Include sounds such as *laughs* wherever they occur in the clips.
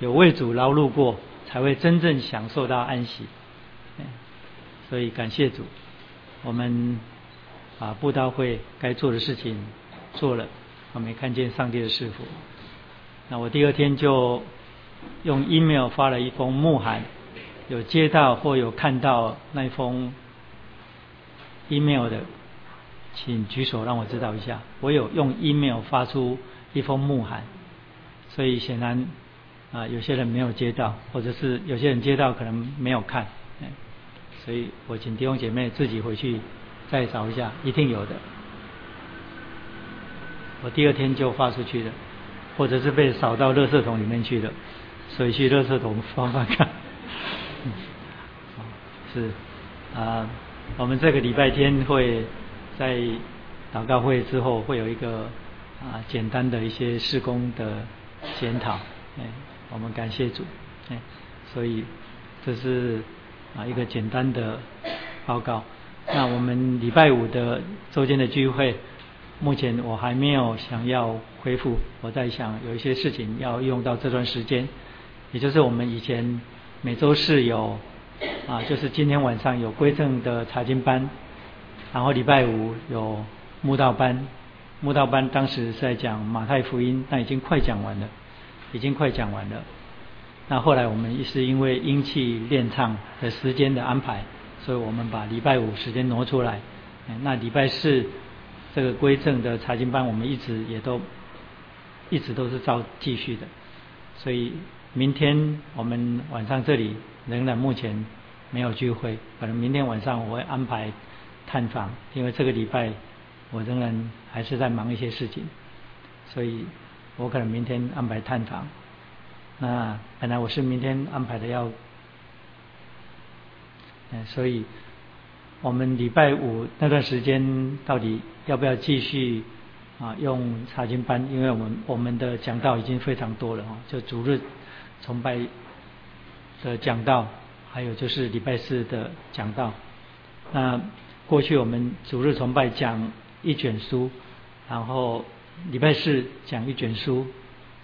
有为主劳碌过，才会真正享受到安息。所以感谢主，我们把布道会该做的事情做了，我没看见上帝的师傅。那我第二天就用 email 发了一封牧函，有接到或有看到那封 email 的，请举手让我知道一下。我有用 email 发出一封牧函，所以显然啊，有些人没有接到，或者是有些人接到可能没有看，所以我请弟兄姐妹自己回去再找一下，一定有的。我第二天就发出去的。或者是被扫到垃圾桶里面去了，所以去垃圾桶翻翻看。*laughs* 是啊，我们这个礼拜天会在祷告会之后会有一个啊简单的一些施工的检讨，哎，我们感谢主，哎，所以这是啊一个简单的报告。那我们礼拜五的周间的聚会。目前我还没有想要恢复，我在想有一些事情要用到这段时间，也就是我们以前每周四有啊，就是今天晚上有归正的查经班，然后礼拜五有慕道班，慕道班当时在讲马太福音，那已经快讲完了，已经快讲完了。那后来我们也是因为音气练唱的时间的安排，所以我们把礼拜五时间挪出来，那礼拜四。这个归正的查经班，我们一直也都一直都是照继续的，所以明天我们晚上这里仍然目前没有聚会，可能明天晚上我会安排探访，因为这个礼拜我仍然还是在忙一些事情，所以我可能明天安排探访。那本来我是明天安排的要，嗯，所以。我们礼拜五那段时间到底要不要继续啊用查经班？因为我们我们的讲道已经非常多了哈，就主日崇拜的讲道，还有就是礼拜四的讲道。那过去我们主日崇拜讲一卷书，然后礼拜四讲一卷书。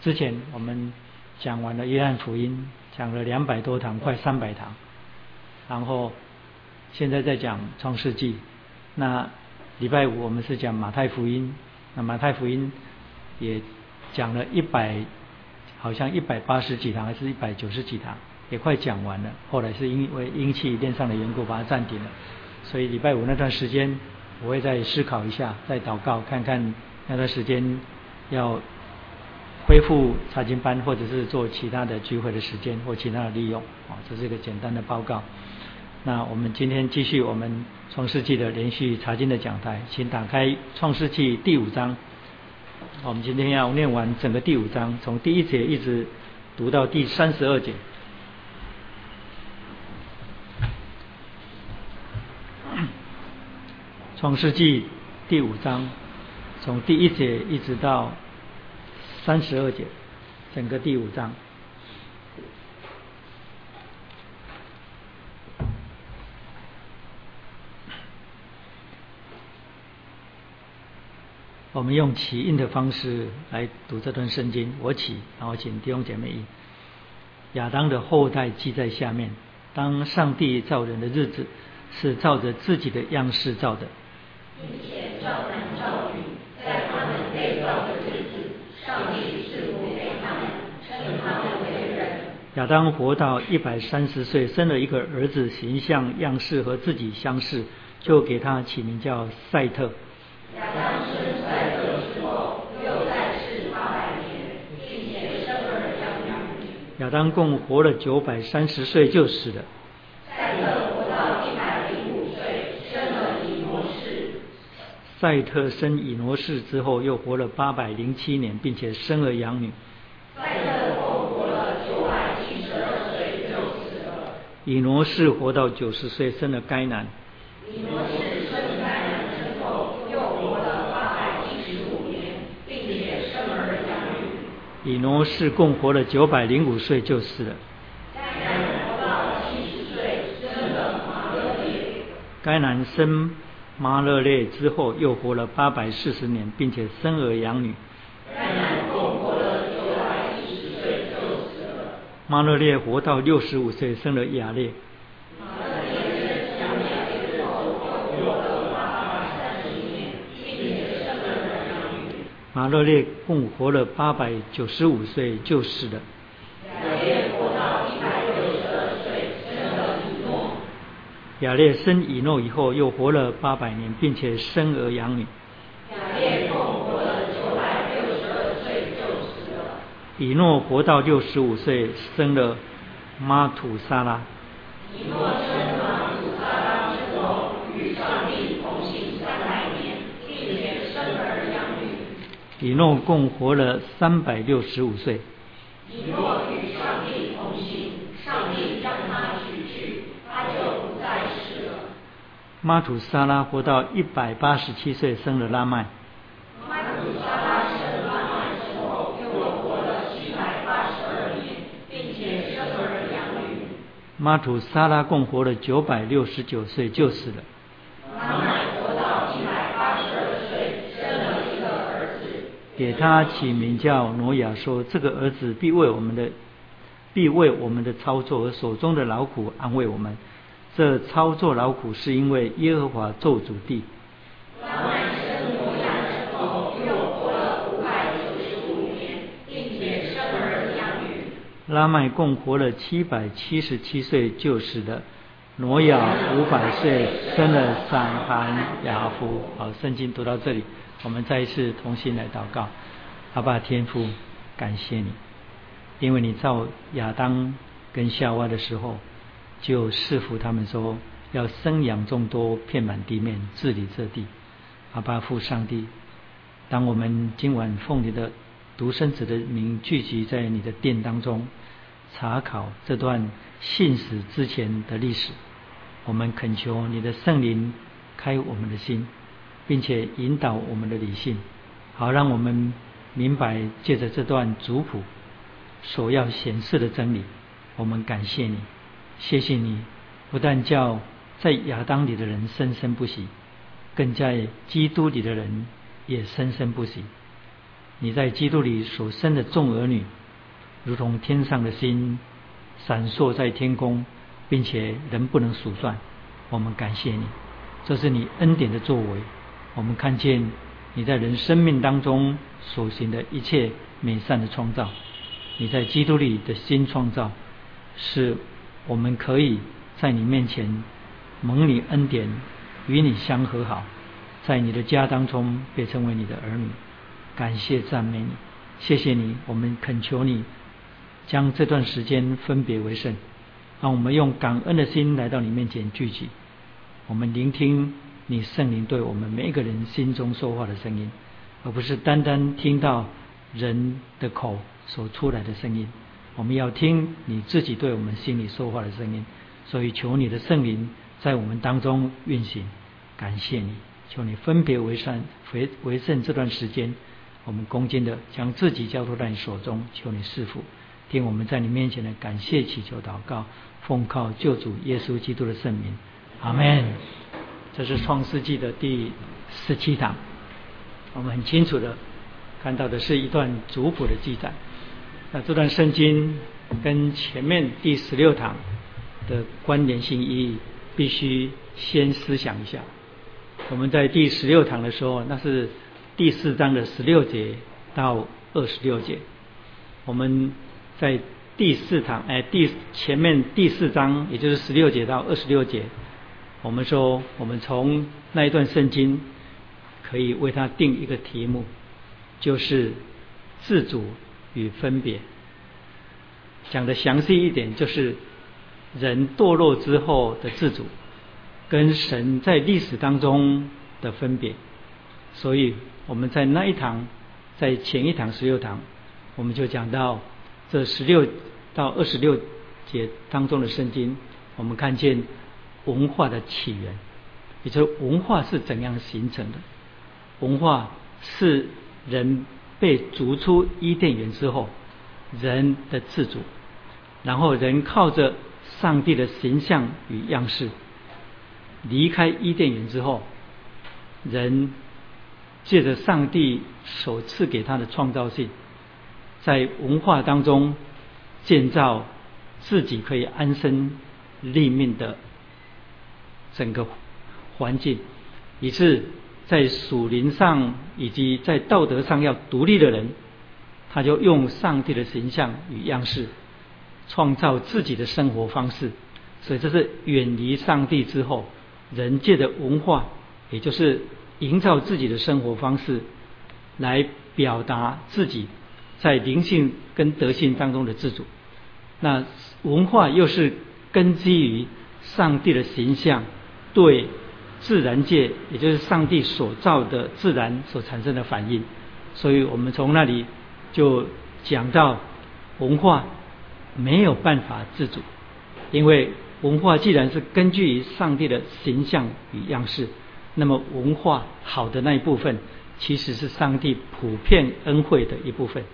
之前我们讲完了约翰福音，讲了两百多堂，快三百堂，然后。现在在讲创世纪，那礼拜五我们是讲马太福音，那马太福音也讲了一百，好像一百八十几堂还是一百九十几堂，也快讲完了。后来是因为阴气练上的缘故，把它暂停了。所以礼拜五那段时间，我会再思考一下，再祷告，看看那段时间要恢复查经班，或者是做其他的聚会的时间或其他的利用。啊，这是一个简单的报告。那我们今天继续我们创世纪的连续查经的讲台，请打开创世纪第五章。我们今天要念完整个第五章，从第一节一直读到第三十二节。创世纪第五章，从第一节一直到三十二节，整个第五章。我们用起印的方式来读这段圣经。我起，然后请弟兄姐妹印。亚当的后代记在下面。当上帝造人的日子，是照着自己的样式造的。一切照，造的日子，上帝赐福给他们，他们为人。亚当活到一百三十岁，生了一个儿子，形象样式和自己相似，就给他起名叫赛特。亚当生赛特之后，又在世八百年，并且生儿养女。亚当共活了九百三十岁就死了。赛特活到一百零五岁，生了以挪士。赛特生以挪士之后，又活了八百零七年，并且生儿养女。赛特共活了九百七十二岁就死了。以挪士活到九十岁，生了该男。以挪士生该男。以挪士共活了九百零五岁就死了。该男活到七十岁，生了马勒列。该男生马勒列之后，又活了八百四十年，并且生儿养女。马勒列活到六十五岁，生了雅列。马勒列共活了八百九十五岁就死了。雅列生以诺以后，又活了八百年，并且生儿养女。雅列共活了九百六十二岁就死了。以诺活到六十五岁，生了马土沙拉。以诺生马土沙拉之后，与上帝同行三百年，并且生儿养女。以诺共活了三百六十五岁。以诺与上帝同行，上帝将他取去，他就不再世了。马土沙拉活到一百八十七岁，生了拉麦。马土沙拉生拉麦之后，又活了七百八十二年，并且生儿养女。马土沙拉共活了九百六十九岁就死了。拉麦活到一百八十二岁，生了一个儿子，给他起名叫挪亚，说这个儿子必为我们的，必为我们的操作和手中的劳苦安慰我们。这操作劳苦是因为耶和华做主地。拉麦生挪亚之后，又活了五百九十五年，并且生儿养女。拉麦共活了七百七十七岁就死了。挪亚五百岁生了闪含雅夫。好，圣经读到这里，我们再一次同心来祷告。阿爸天父，感谢你，因为你造亚当跟夏娃的时候，就赐福他们说要生养众多，遍满地面，治理这地。阿爸父上帝，当我们今晚奉你的独生子的名聚集在你的殿当中，查考这段信史之前的历史，我们恳求你的圣灵开我们的心，并且引导我们的理性，好让我们明白借着这段族谱所要显示的真理。我们感谢你，谢谢你，不但叫在亚当里的人生生不息，更在基督里的人也生生不息。你在基督里所生的众儿女，如同天上的星，闪烁在天空，并且人不能数算。我们感谢你，这是你恩典的作为。我们看见你在人生命当中所行的一切美善的创造，你在基督里的新创造，是我们可以在你面前蒙你恩典，与你相和好，在你的家当中被称为你的儿女。感谢赞美你，谢谢你，我们恳求你将这段时间分别为圣，让我们用感恩的心来到你面前聚集，我们聆听你圣灵对我们每一个人心中说话的声音，而不是单单听到人的口所出来的声音。我们要听你自己对我们心里说话的声音，所以求你的圣灵在我们当中运行。感谢你，求你分别为善为为圣这段时间。我们恭敬的将自己交托在你手中，求你赐福，听我们在你面前的感谢祈求祷告，奉靠救主耶稣基督的圣名，阿门。这是创世纪的第十七堂，我们很清楚的看到的是一段族谱的记载。那这段圣经跟前面第十六堂的关联性意义，必须先思想一下。我们在第十六堂的时候，那是。第四章的十六节到二十六节，我们在第四堂哎第前面第四章，也就是十六节到二十六节，我们说我们从那一段圣经可以为它定一个题目，就是自主与分别。讲的详细一点，就是人堕落之后的自主，跟神在历史当中的分别，所以。我们在那一堂，在前一堂十六堂，我们就讲到这十六到二十六节当中的圣经，我们看见文化的起源，也就是文化是怎样形成的。文化是人被逐出伊甸园之后，人的自主，然后人靠着上帝的形象与样式离开伊甸园之后，人。借着上帝所赐给他的创造性，在文化当中建造自己可以安身立命的整个环境，以致在属灵上以及在道德上要独立的人，他就用上帝的形象与样式，创造自己的生活方式。所以这是远离上帝之后，人界的文化，也就是营造自己的生活方式，来表达自己在灵性跟德性当中的自主。那文化又是根基于上帝的形象对自然界，也就是上帝所造的自然所产生的反应。所以我们从那里就讲到文化没有办法自主，因为。文化既然是根据于上帝的形象与样式，那么文化好的那一部分，其实是上帝普遍恩惠的一部分。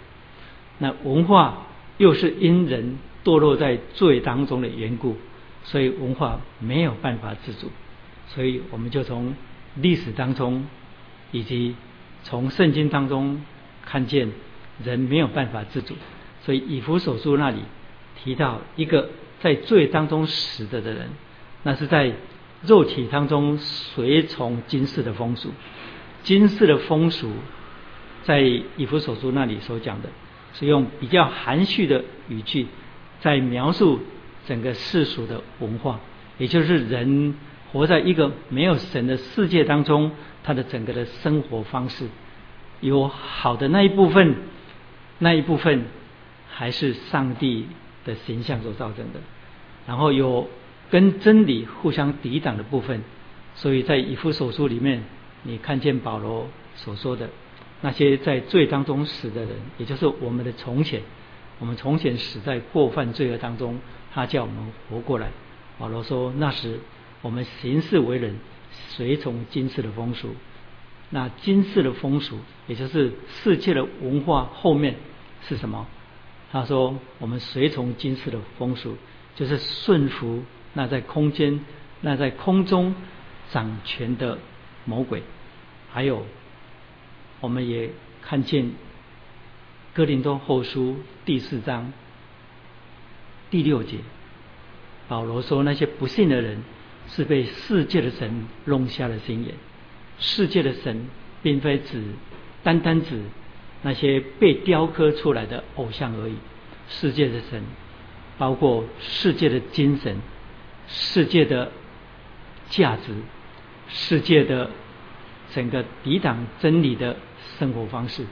那文化又是因人堕落在罪当中的缘故，所以文化没有办法自主。所以我们就从历史当中，以及从圣经当中看见人没有办法自主。所以以弗所书那里提到一个。在罪当中死的的人，那是在肉体当中随从今世的风俗。今世的风俗，在以弗所书那里所讲的，是用比较含蓄的语句，在描述整个世俗的文化，也就是人活在一个没有神的世界当中，他的整个的生活方式，有好的那一部分，那一部分还是上帝。的形象所造成的，然后有跟真理互相抵挡的部分，所以在以弗所书里面，你看见保罗所说的那些在罪当中死的人，也就是我们的从前，我们从前死在过犯罪恶当中，他叫我们活过来。保罗说，那时我们行事为人，随从今世的风俗，那今世的风俗，也就是世界的文化后面是什么？他说：“我们随从今世的风俗，就是顺服那在空间、那在空中掌权的魔鬼。还有，我们也看见哥林多后书第四章第六节，保罗说那些不信的人是被世界的神弄瞎了心眼。世界的神并非指单单指。”那些被雕刻出来的偶像而已。世界的神，包括世界的精神、世界的价值、世界的整个抵挡真理的生活方式。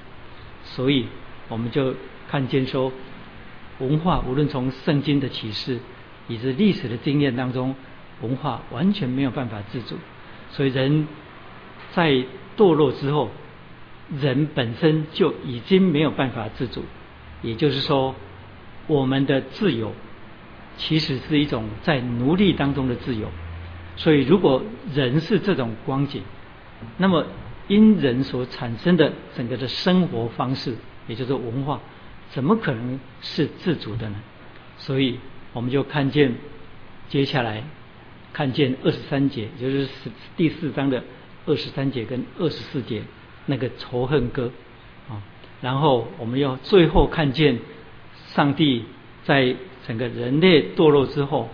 所以，我们就看见说，文化无论从圣经的启示，以及历史的经验当中，文化完全没有办法自主。所以，人在堕落之后。人本身就已经没有办法自主，也就是说，我们的自由其实是一种在奴隶当中的自由。所以，如果人是这种光景，那么因人所产生的整个的生活方式，也就是文化，怎么可能是自主的呢？所以，我们就看见接下来看见二十三节，就是第四章的二十三节跟二十四节。那个仇恨歌啊，然后我们要最后看见上帝在整个人类堕落之后，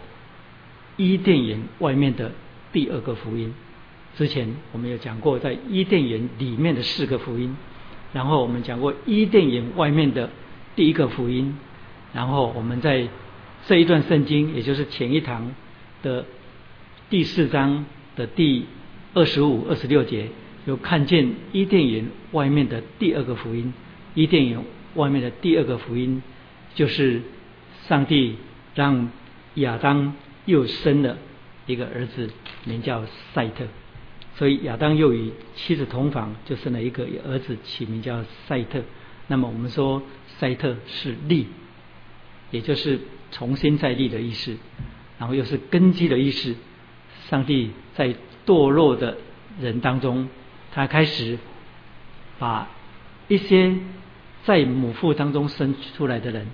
伊甸园外面的第二个福音。之前我们有讲过，在伊甸园里面的四个福音，然后我们讲过伊甸园外面的第一个福音，然后我们在这一段圣经，也就是前一堂的第四章的第二十五、二十六节。有看见伊甸园外面的第二个福音，伊甸园外面的第二个福音，就是上帝让亚当又生了一个儿子，名叫赛特，所以亚当又与妻子同房，就生了一个儿子，起名叫赛特。那么我们说赛特是立，也就是重新再立的意思，然后又是根基的意思。上帝在堕落的人当中。他开始把一些在母腹当中生出来的人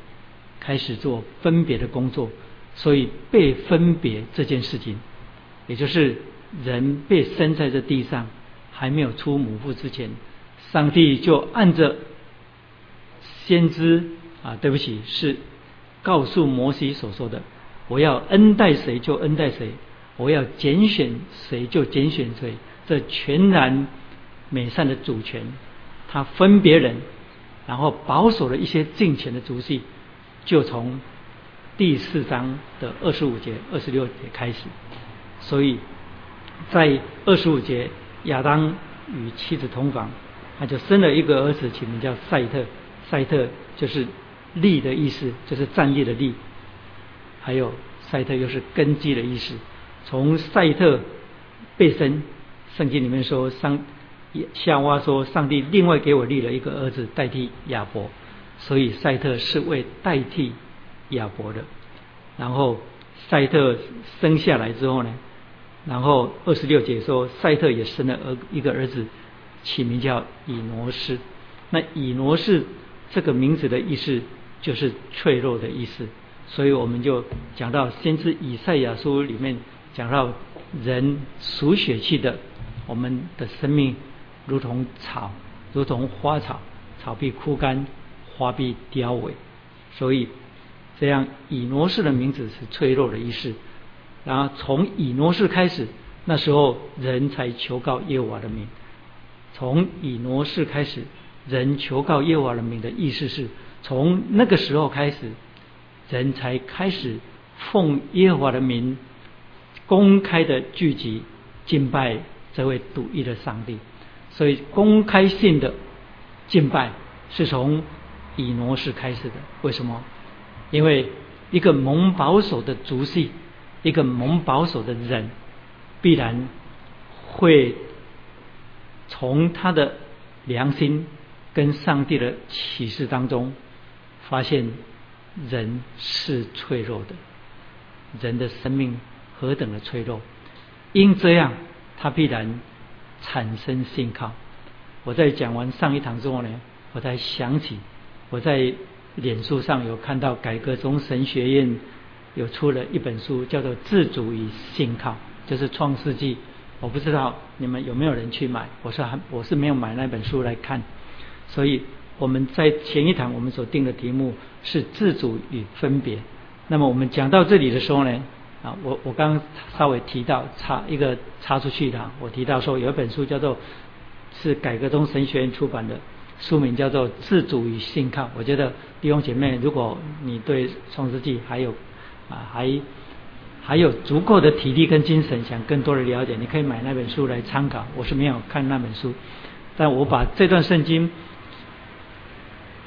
开始做分别的工作，所以被分别这件事情，也就是人被生在这地上还没有出母腹之前，上帝就按着先知啊，对不起，是告诉摩西所说的：“我要恩待谁就恩待谁，我要拣选谁就拣选谁。”这全然美善的主权，他分别人，然后保守了一些近前的族系，就从第四章的二十五节、二十六节开始。所以在二十五节，亚当与妻子同房，他就生了一个儿子，起名叫赛特。赛特就是利的意思，就是站立的利。还有赛特又是根基的意思。从赛特被生。圣经里面说，上夏娃说，上帝另外给我立了一个儿子代替亚伯，所以赛特是为代替亚伯的。然后赛特生下来之后呢，然后二十六节说，赛特也生了儿一个儿子，起名叫以挪士。那以挪士这个名字的意思就是脆弱的意思，所以我们就讲到先知以赛亚书里面讲到人属血气的。我们的生命如同草，如同花草，草必枯干，花必凋萎。所以，这样以挪士的名字是脆弱的意思。然后从以挪士开始，那时候人才求告耶和华的名。从以挪士开始，人求告耶和华的名的意思是从那个时候开始，人才开始奉耶和华的名公开的聚集敬拜。这位独一的上帝，所以公开性的敬拜是从以挪士开始的。为什么？因为一个蒙保守的族系，一个蒙保守的人，必然会从他的良心跟上帝的启示当中，发现人是脆弱的，人的生命何等的脆弱。因这样。他必然产生信靠。我在讲完上一堂之后呢，我才想起我在脸书上有看到改革中神学院有出了一本书，叫做《自主与信靠》，就是创世纪。我不知道你们有没有人去买？我是还我是没有买那本书来看。所以我们在前一堂我们所定的题目是自主与分别。那么我们讲到这里的时候呢？啊，我我刚刚稍微提到插一个插出去的，我提到说有一本书叫做是改革中神学院出版的，书名叫做《自主与信靠》。我觉得弟兄姐妹，如果你对创世纪还有啊还还有足够的体力跟精神，想更多的了解，你可以买那本书来参考。我是没有看那本书，但我把这段圣经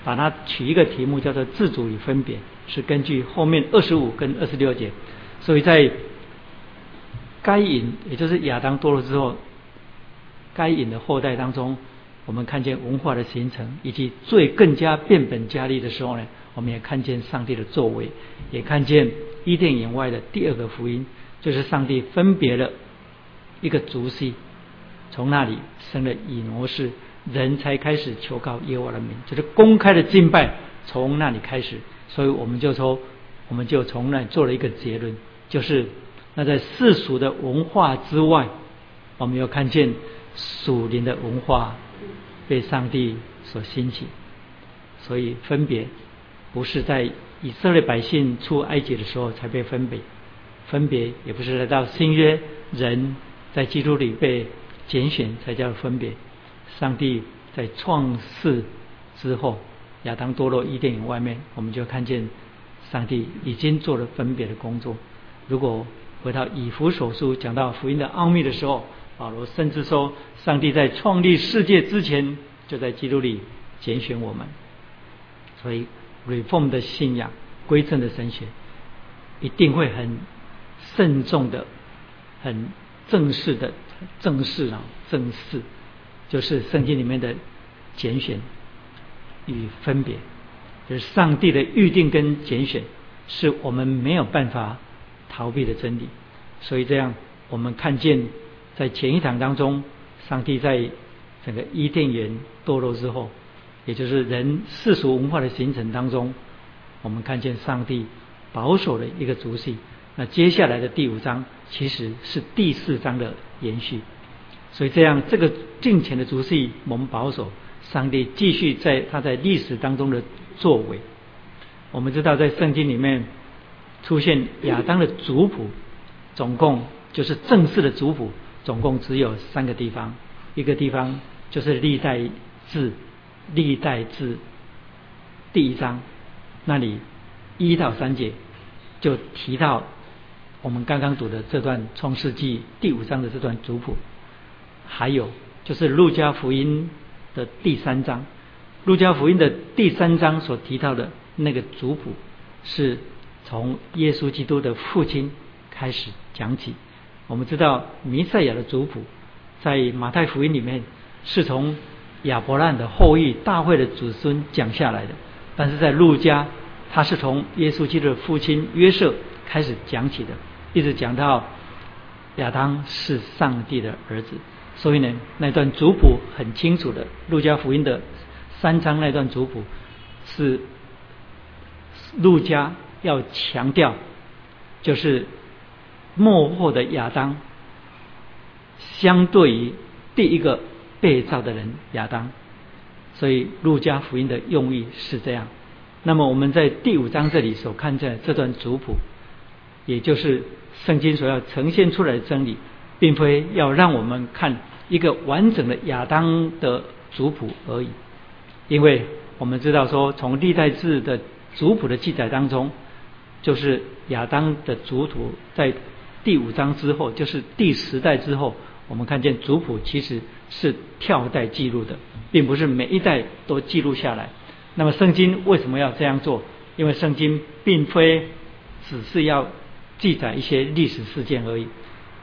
把它取一个题目叫做“自主与分别”，是根据后面二十五跟二十六节。所以在该隐，也就是亚当堕落之后，该隐的后代当中，我们看见文化的形成，以及罪更加变本加厉的时候呢，我们也看见上帝的作为，也看见伊甸园外的第二个福音，就是上帝分别了一个族系，从那里生了以挪士，人才开始求告耶和华的名，就是公开的敬拜从那里开始，所以我们就说，我们就从那做了一个结论。就是那在世俗的文化之外，我们要看见属灵的文化被上帝所兴起，所以分别不是在以色列百姓出埃及的时候才被分别，分别也不是来到新约人在基督里被拣选才叫分别。上帝在创世之后，亚当堕落伊甸园外面，我们就看见上帝已经做了分别的工作。如果回到以弗所书讲到福音的奥秘的时候，保罗甚至说，上帝在创立世界之前就在基督里拣选我们。所以，reform 的信仰、归正的神学，一定会很慎重的、很正式的、正式啊，正式，就是圣经里面的拣选与分别，就是上帝的预定跟拣选，是我们没有办法。逃避的真理，所以这样我们看见，在前一堂当中，上帝在整个伊甸园堕落之后，也就是人世俗文化的形成当中，我们看见上帝保守的一个足迹。那接下来的第五章其实是第四章的延续，所以这样这个近前的足迹我们保守，上帝继续在他在历史当中的作为。我们知道在圣经里面出现亚当的族谱，总共就是正式的族谱，总共只有三个地方，一个地方就是历代志，历代志第一章那里一到三节就提到我们刚刚读的这段创世纪第五章的这段族谱，还有就是路加福音的第三章，路加福音的第三章所提到的那个族谱是从耶稣基督的父亲开始讲起。我们知道弥赛亚的族谱在马太福音里面是从亚伯兰的后裔大卫的子孙讲下来的，但是在路加，他是从耶稣基督的父亲约瑟开始讲起的，一直讲到亚当是上帝的儿子。所以呢，那段族谱很清楚的，路加福音的三章那段族谱是路加要强调，就是末后的亚当，相对于第一个。被造的人亚当，所以路加福音的用意是这样。那么我们在第五章这里所看见这段族谱，也就是圣经所要呈现出来的真理，并非要让我们看一个完整的亚当的族谱而已。因为我们知道说，从历代志的族谱的记载当中，就是亚当的族谱在第五章之后，就是第十代之后。我们看见族谱其实是跳代记录的，并不是每一代都记录下来。那么圣经为什么要这样做？因为圣经并非只是要记载一些历史事件而已，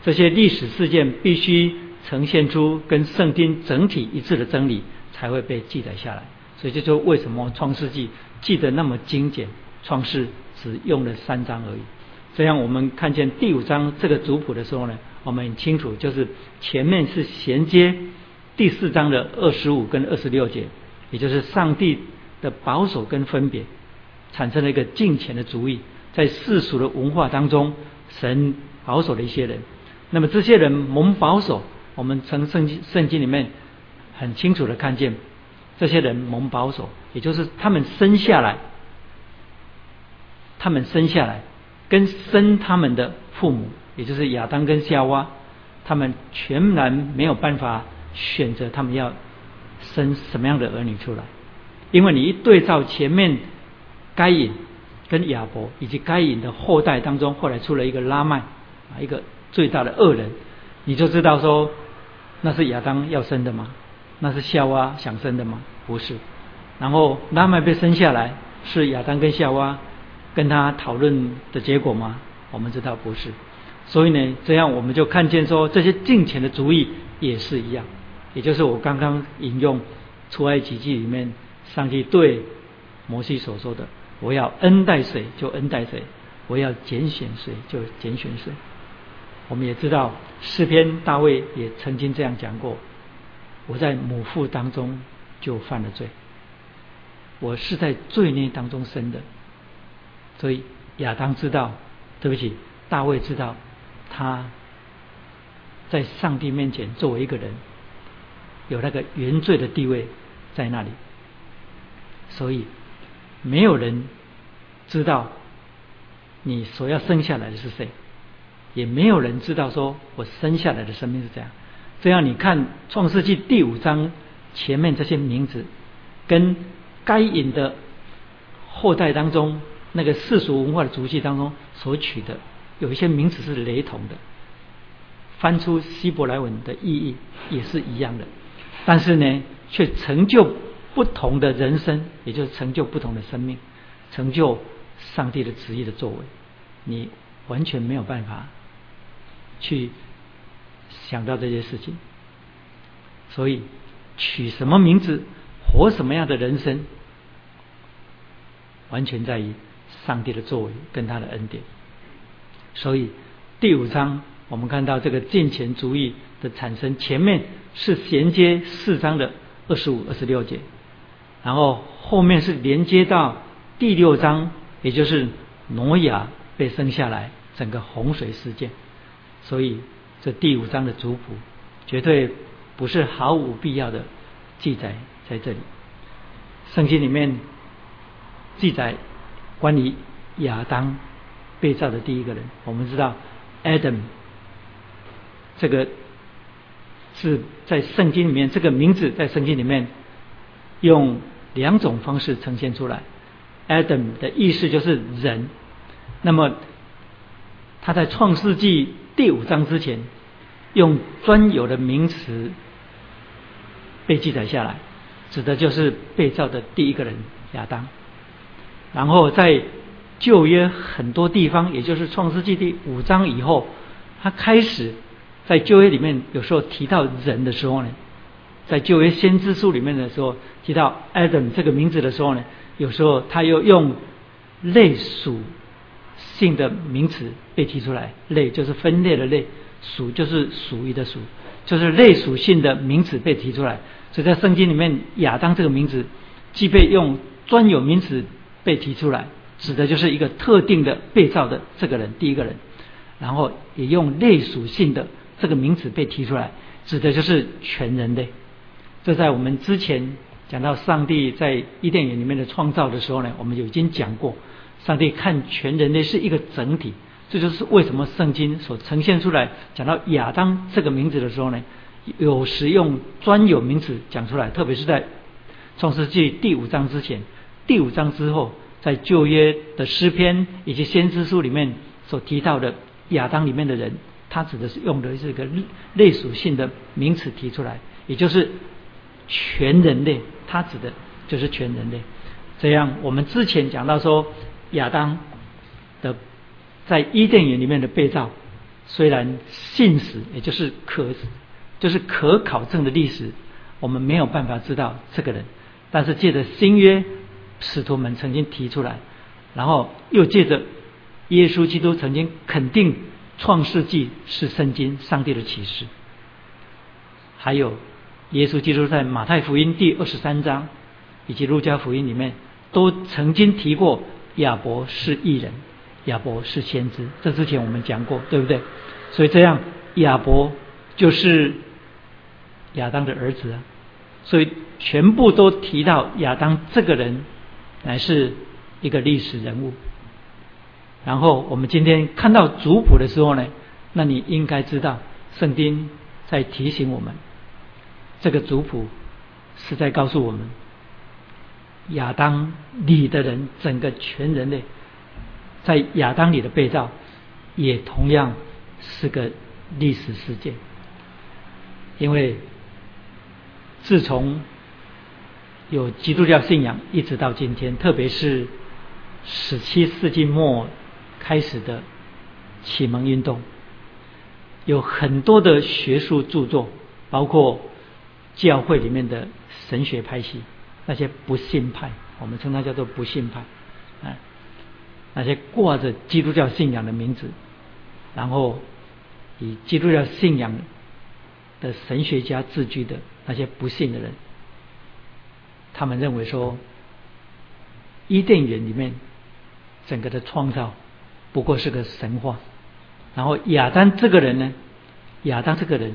这些历史事件必须呈现出跟圣经整体一致的真理，才会被记载下来。所以这就为什么创世纪记得那么精简，创世只用了三章而已。这样我们看见第五章这个族谱的时候呢？我们很清楚，就是前面是衔接第四章的二十五跟二十六节，也就是上帝的保守跟分别，产生了一个敬虔的主意，在世俗的文化当中，神保守的一些人。那么这些人蒙保守，我们从圣经圣经里面很清楚的看见，这些人蒙保守，也就是他们生下来，他们生下来跟生他们的父母。也就是亚当跟夏娃，他们全然没有办法选择他们要生什么样的儿女出来，因为你一对照前面该隐跟亚伯以及该隐的后代当中，后来出了一个拉麦啊，一个最大的恶人，你就知道说那是亚当要生的吗？那是夏娃想生的吗？不是。然后拉麦被生下来，是亚当跟夏娃跟他讨论的结果吗？我们知道不是。所以呢，这样我们就看见说，这些敬虔的主意也是一样，也就是我刚刚引用出埃及记里面上帝对摩西所说的：“我要恩待谁就恩待谁，我要拣选谁就拣选谁。”我们也知道诗篇大卫也曾经这样讲过：“我在母腹当中就犯了罪，我是在罪孽当中生的。”所以亚当知道，对不起，大卫知道。他在上帝面前作为一个人，有那个原罪的地位在那里，所以没有人知道你所要生下来的是谁，也没有人知道说我生下来的生命是这样。这样你看创世纪第五章前面这些名字，跟该隐的后代当中那个世俗文化的足迹当中所取的。有一些名词是雷同的，翻出希伯来文的意义也是一样的，但是呢，却成就不同的人生，也就是成就不同的生命，成就上帝的旨意的作为，你完全没有办法去想到这些事情。所以，取什么名字，活什么样的人生，完全在于上帝的作为跟他的恩典。所以第五章我们看到这个金钱主义的产生，前面是衔接四章的二十五、二十六节，然后后面是连接到第六章，也就是挪亚被生下来整个洪水事件。所以这第五章的族谱绝对不是毫无必要的记载在这里。圣经里面记载关于亚当被造的第一个人。我们知道 Adam 这个是在圣经里面，这个名字在圣经里面用两种方式呈现出来。Adam 的意思就是人，那么他在创世纪第五章之前用专有的名词被记载下来，指的就是被造的第一个人亚当。然后在旧约很多地方，也就是创世纪第五章以后，他开始在旧约里面有时候提到人的时候呢，在旧约先知书里面的时候提到 Adam 这个名字的时候呢。有时候他又用类属性的名词被提出来，类就是分裂的类，属就是属于的属，就是类属性的名词被提出来。所以在圣经里面，亚当这个名字既被用专有名词被提出来，指的就是一个特定的被造的这个人，第一个人；然后也用类属性的这个名词被提出来，指的就是全人类。这在我们之前。讲到上帝在伊甸园里面的创造的时候呢，我们有已经讲过，上帝看全人类是一个整体，这就是为什么圣经所呈现出来讲到亚当这个名字的时候呢，有时用专有名词讲出来，特别是在创世纪第五章之前，第五章之后，在旧约的诗篇以及先知书里面所提到的亚当里面的人，他指的是用的是一个类属性的名词提出来，也就是全人类。他指的就是全人类。这样，我们之前讲到说，亚当的在伊甸园里面的被造，虽然信史，也就是可就是可考证的历史，我们没有办法知道这个人，但是借着新约使徒们曾经提出来，然后又借着耶稣基督曾经肯定创世纪是圣经上帝的启示，还有。耶稣基督在马太福音第二十三章以及路加福音里面都曾经提过亚伯是异人，亚伯是先知。这之前我们讲过，对不对？所以这样亚伯就是亚当的儿子啊。所以全部都提到亚当这个人乃是一个历史人物。然后我们今天看到族谱的时候呢，那你应该知道圣经在提醒我们。这个族谱是在告诉我们，亚当里的人，整个全人类，在亚当里的被造，也同样是个历史事件。因为自从有基督教信仰一直到今天，特别是十七世纪末开始的启蒙运动，有很多的学术著作，包括。教会里面的神学派系，那些不信派，我们称它叫做不信派，啊，那些挂着基督教信仰的名字，然后以基督教信仰的神学家自居的那些不信的人，他们认为说，伊甸园里面整个的创造不过是个神话，然后亚当这个人呢，亚当这个人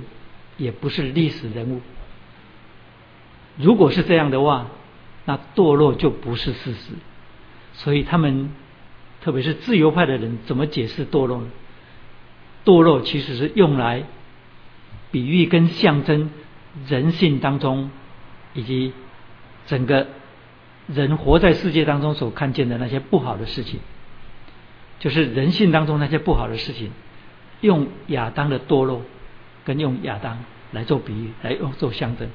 也不是历史人物。如果是这样的话，那堕落就不是事实。所以他们，特别是自由派的人，怎么解释堕落呢？堕落其实是用来比喻跟象征人性当中，以及整个人活在世界当中所看见的那些不好的事情，就是人性当中那些不好的事情，用亚当的堕落跟用亚当来做比喻，来用做象征。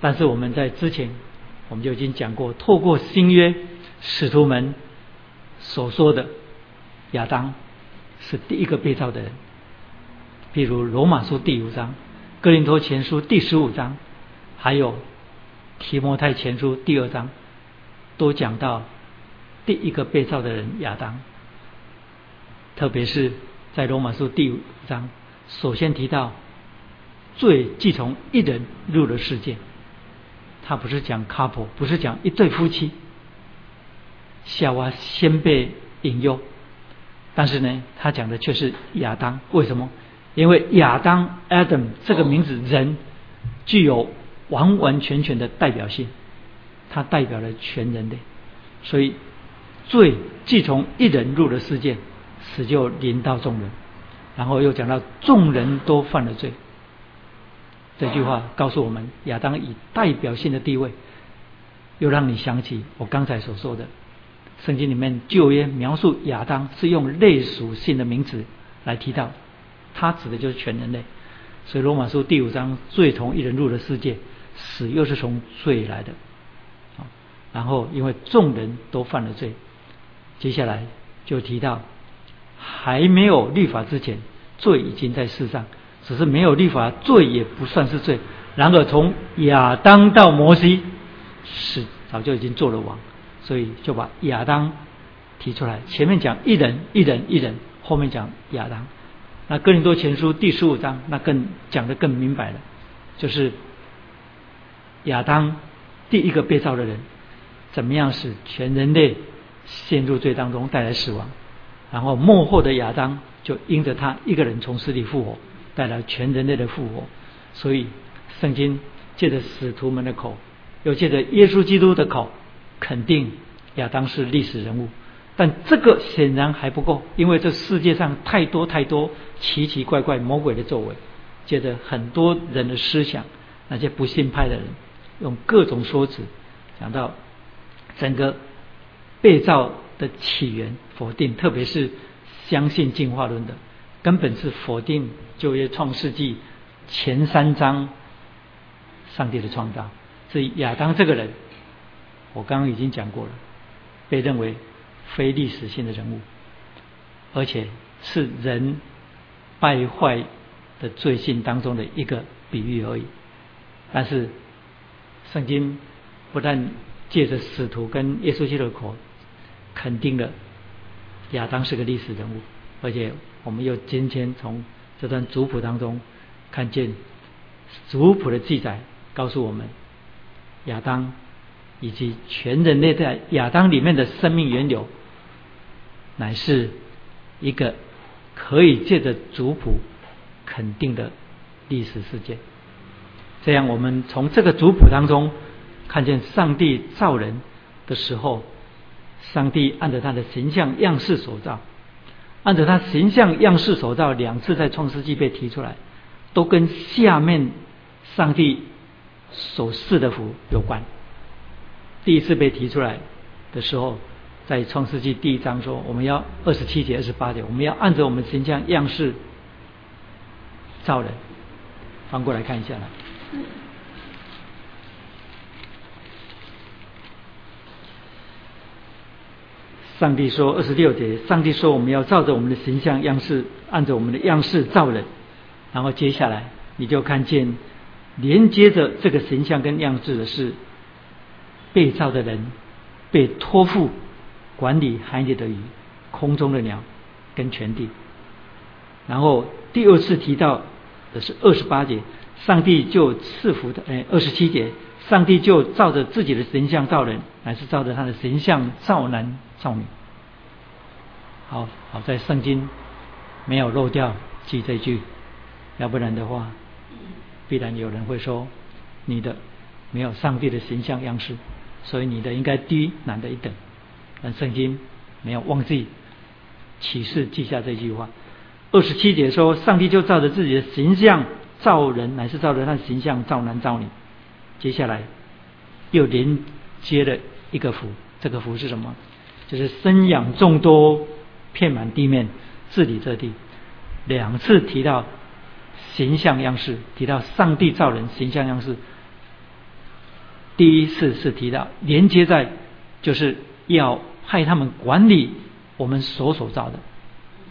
但是我们在之前我们就已经讲过，透过新约使徒们所说的亚当是第一个被造的人，比如罗马书第五章、哥林多前书第十五章，还有提摩太前书第二章，都讲到第一个被造的人亚当。特别是在罗马书第五章，首先提到罪既从一人入了世界。他不是讲 couple，不是讲一对夫妻，夏娃先被引诱，但是呢，他讲的却是亚当。为什么？因为亚当 Adam 这个名字人具有完完全全的代表性，它代表了全人类，所以罪既从一人入了世界，死就临到众人。然后又讲到众人都犯了罪。这句话告诉我们，亚当以代表性的地位，又让你想起我刚才所说的，圣经里面旧约描述亚当是用类属性的名词来提到，他指的就是全人类。所以罗马书第五章，罪从一人入了世界，死又是从罪来的。啊然后因为众人都犯了罪，接下来就提到还没有律法之前，罪已经在世上。只是没有律法，罪也不算是罪。然而从亚当到摩西，是早就已经做了王，所以就把亚当提出来。前面讲一人一人一人，后面讲亚当。那哥林多前书第十五章，那更讲的更明白了，就是亚当第一个被造的人，怎么样使全人类陷入罪当中，带来死亡。然后末后的亚当就因着他一个人从死里复活。带来全人类的复活，所以圣经借着使徒们的口，又借着耶稣基督的口，肯定亚当是历史人物。但这个显然还不够，因为这世界上太多太多奇奇怪怪魔鬼的作为，借着很多人的思想，那些不信派的人用各种说辞讲到整个被造的起源否定，特别是相信进化论的。根本是否定旧约创世纪前三章上帝的创造。所以亚当这个人，我刚刚已经讲过了，被认为非历史性的人物，而且是人败坏的罪性当中的一个比喻而已。但是圣经不但借着使徒跟耶稣基督口肯定了亚当是个历史人物，而且。我们又今天从这段族谱当中看见族谱的记载，告诉我们亚当以及全人类在亚当里面的生命源流，乃是一个可以借着族谱肯定的历史事件。这样，我们从这个族谱当中看见上帝造人的时候，上帝按照他的形象样式所造。按照他形象样式所造，两次在创世纪被提出来，都跟下面上帝所赐的福有关。第一次被提出来的时候，在创世纪第一章说，我们要二十七节、二十八节，我们要按照我们形象样式造人。翻过来看一下来。上帝说二十六节，上帝说我们要照着我们的形象样式，按照我们的样式造人。然后接下来你就看见连接着这个形象跟样式的是被造的人，被托付管理海里的鱼、空中的鸟跟全地。然后第二次提到的是二十八节，上帝就赐福的，哎，二十七节，上帝就照着自己的形象造人，还是照着他的形象造男。造女，好好在圣经没有漏掉记这句，要不然的话，必然有人会说你的没有上帝的形象样式，所以你的应该低男的一等。但圣经没有忘记启示记下这句话。二十七节说，上帝就照着自己的形象造人，乃是照着他的形象造男造女。接下来又连接了一个福，这个福是什么？就是生养众多，遍满地面，治理这地。两次提到形象样式，提到上帝造人形象样式。第一次是提到连接在，就是要派他们管理我们所所造的，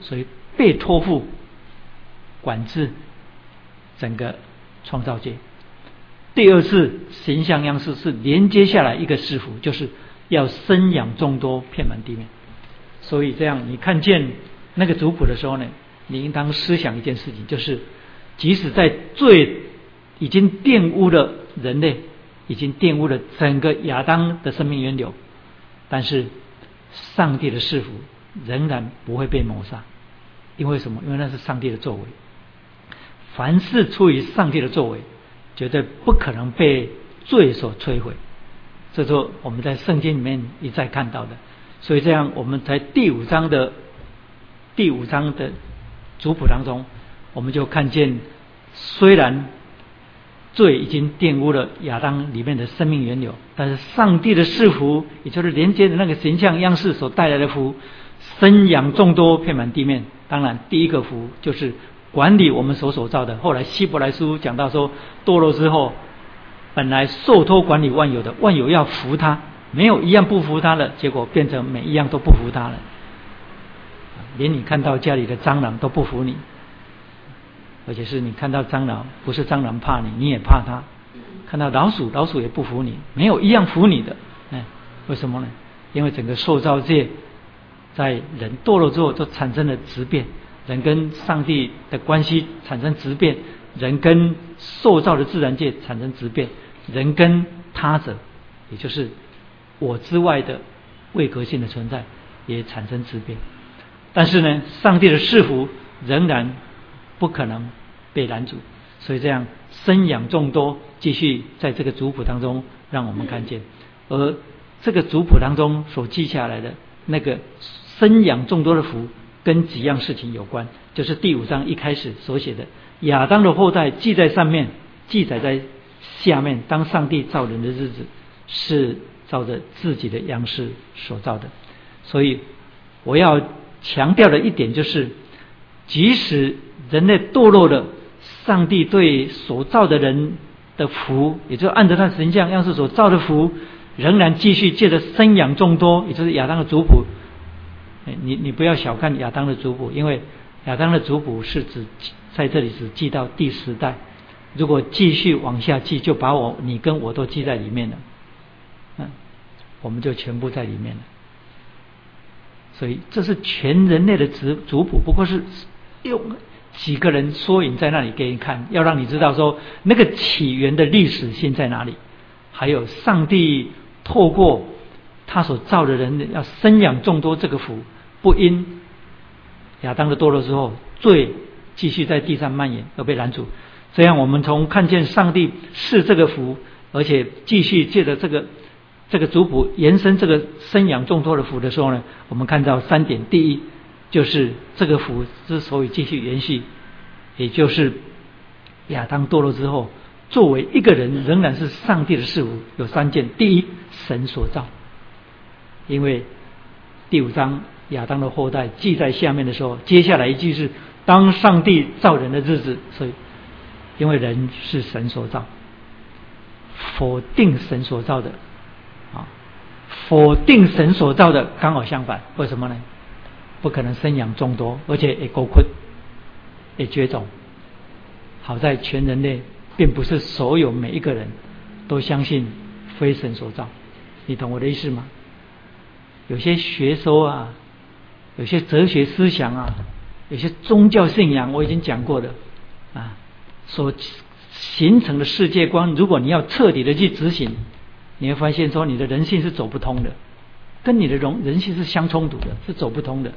所以被托付管制整个创造界。第二次形象样式是连接下来一个师傅，就是。要生养众多，遍满地面。所以这样，你看见那个族谱的时候呢，你应当思想一件事情，就是即使在最已经玷污了人类，已经玷污了整个亚当的生命源流，但是上帝的师傅仍然不会被谋杀。因为什么？因为那是上帝的作为。凡是出于上帝的作为，绝对不可能被罪所摧毁。这是我们在圣经里面一再看到的，所以这样，我们在第五章的第五章的族谱当中，我们就看见，虽然罪已经玷污了亚当里面的生命源流，但是上帝的赐福，也就是连接的那个形象样式所带来的福，生养众多，遍满地面。当然，第一个福就是管理我们所所造的。后来希伯来书讲到说，堕落之后，本来受托管理万有的，万有要服他。没有一样不服他的，结果变成每一样都不服他了。连你看到家里的蟑螂都不服你，而且是你看到蟑螂，不是蟑螂怕你，你也怕它。看到老鼠，老鼠也不服你，没有一样服你的。哎，为什么呢？因为整个受造界在人堕落之后，都产生了质变，人跟上帝的关系产生质变，人跟塑造的自然界产生质变，人跟他者，也就是。我之外的位格性的存在也产生质变，但是呢，上帝的赐福仍然不可能被拦阻，所以这样生养众多，继续在这个族谱当中让我们看见，而这个族谱当中所记下来的那个生养众多的福，跟几样事情有关，就是第五章一开始所写的亚当的后代记在上面，记载在下面，当上帝造人的日子是。照着自己的样式所造的，所以我要强调的一点就是，即使人类堕落了，上帝对所造的人的福，也就按着他神像样式所造的福，仍然继续借着生养众多，也就是亚当的族谱。你你不要小看亚当的族谱，因为亚当的族谱是指在这里只记到第十代，如果继续往下记，就把我你跟我都记在里面了。嗯，我们就全部在里面了。所以这是全人类的族族谱，不过是用几个人缩影在那里给你看，要让你知道说那个起源的历史性在哪里。还有上帝透过他所造的人要生养众多这个福，不因亚当的堕落之后罪继续在地上蔓延而被拦阻。这样我们从看见上帝是这个福，而且继续借着这个。这个族谱延伸这个生养众多的福的时候呢，我们看到三点：第一，就是这个福之所以继续延续，也就是亚当堕落之后，作为一个人仍然是上帝的事物，有三件：第一，神所造。因为第五章亚当的后代记在下面的时候，接下来一句是当上帝造人的日子，所以因为人是神所造，否定神所造的。啊否定神所造的，刚好相反。为什么呢？不可能生养众多，而且也够困，也绝种。好在全人类并不是所有每一个人都相信非神所造。你懂我的意思吗？有些学说啊，有些哲学思想啊，有些宗教信仰，我已经讲过的啊，所形成的世界观，如果你要彻底的去执行。你会发现，说你的人性是走不通的，跟你的人人性是相冲突的，是走不通的。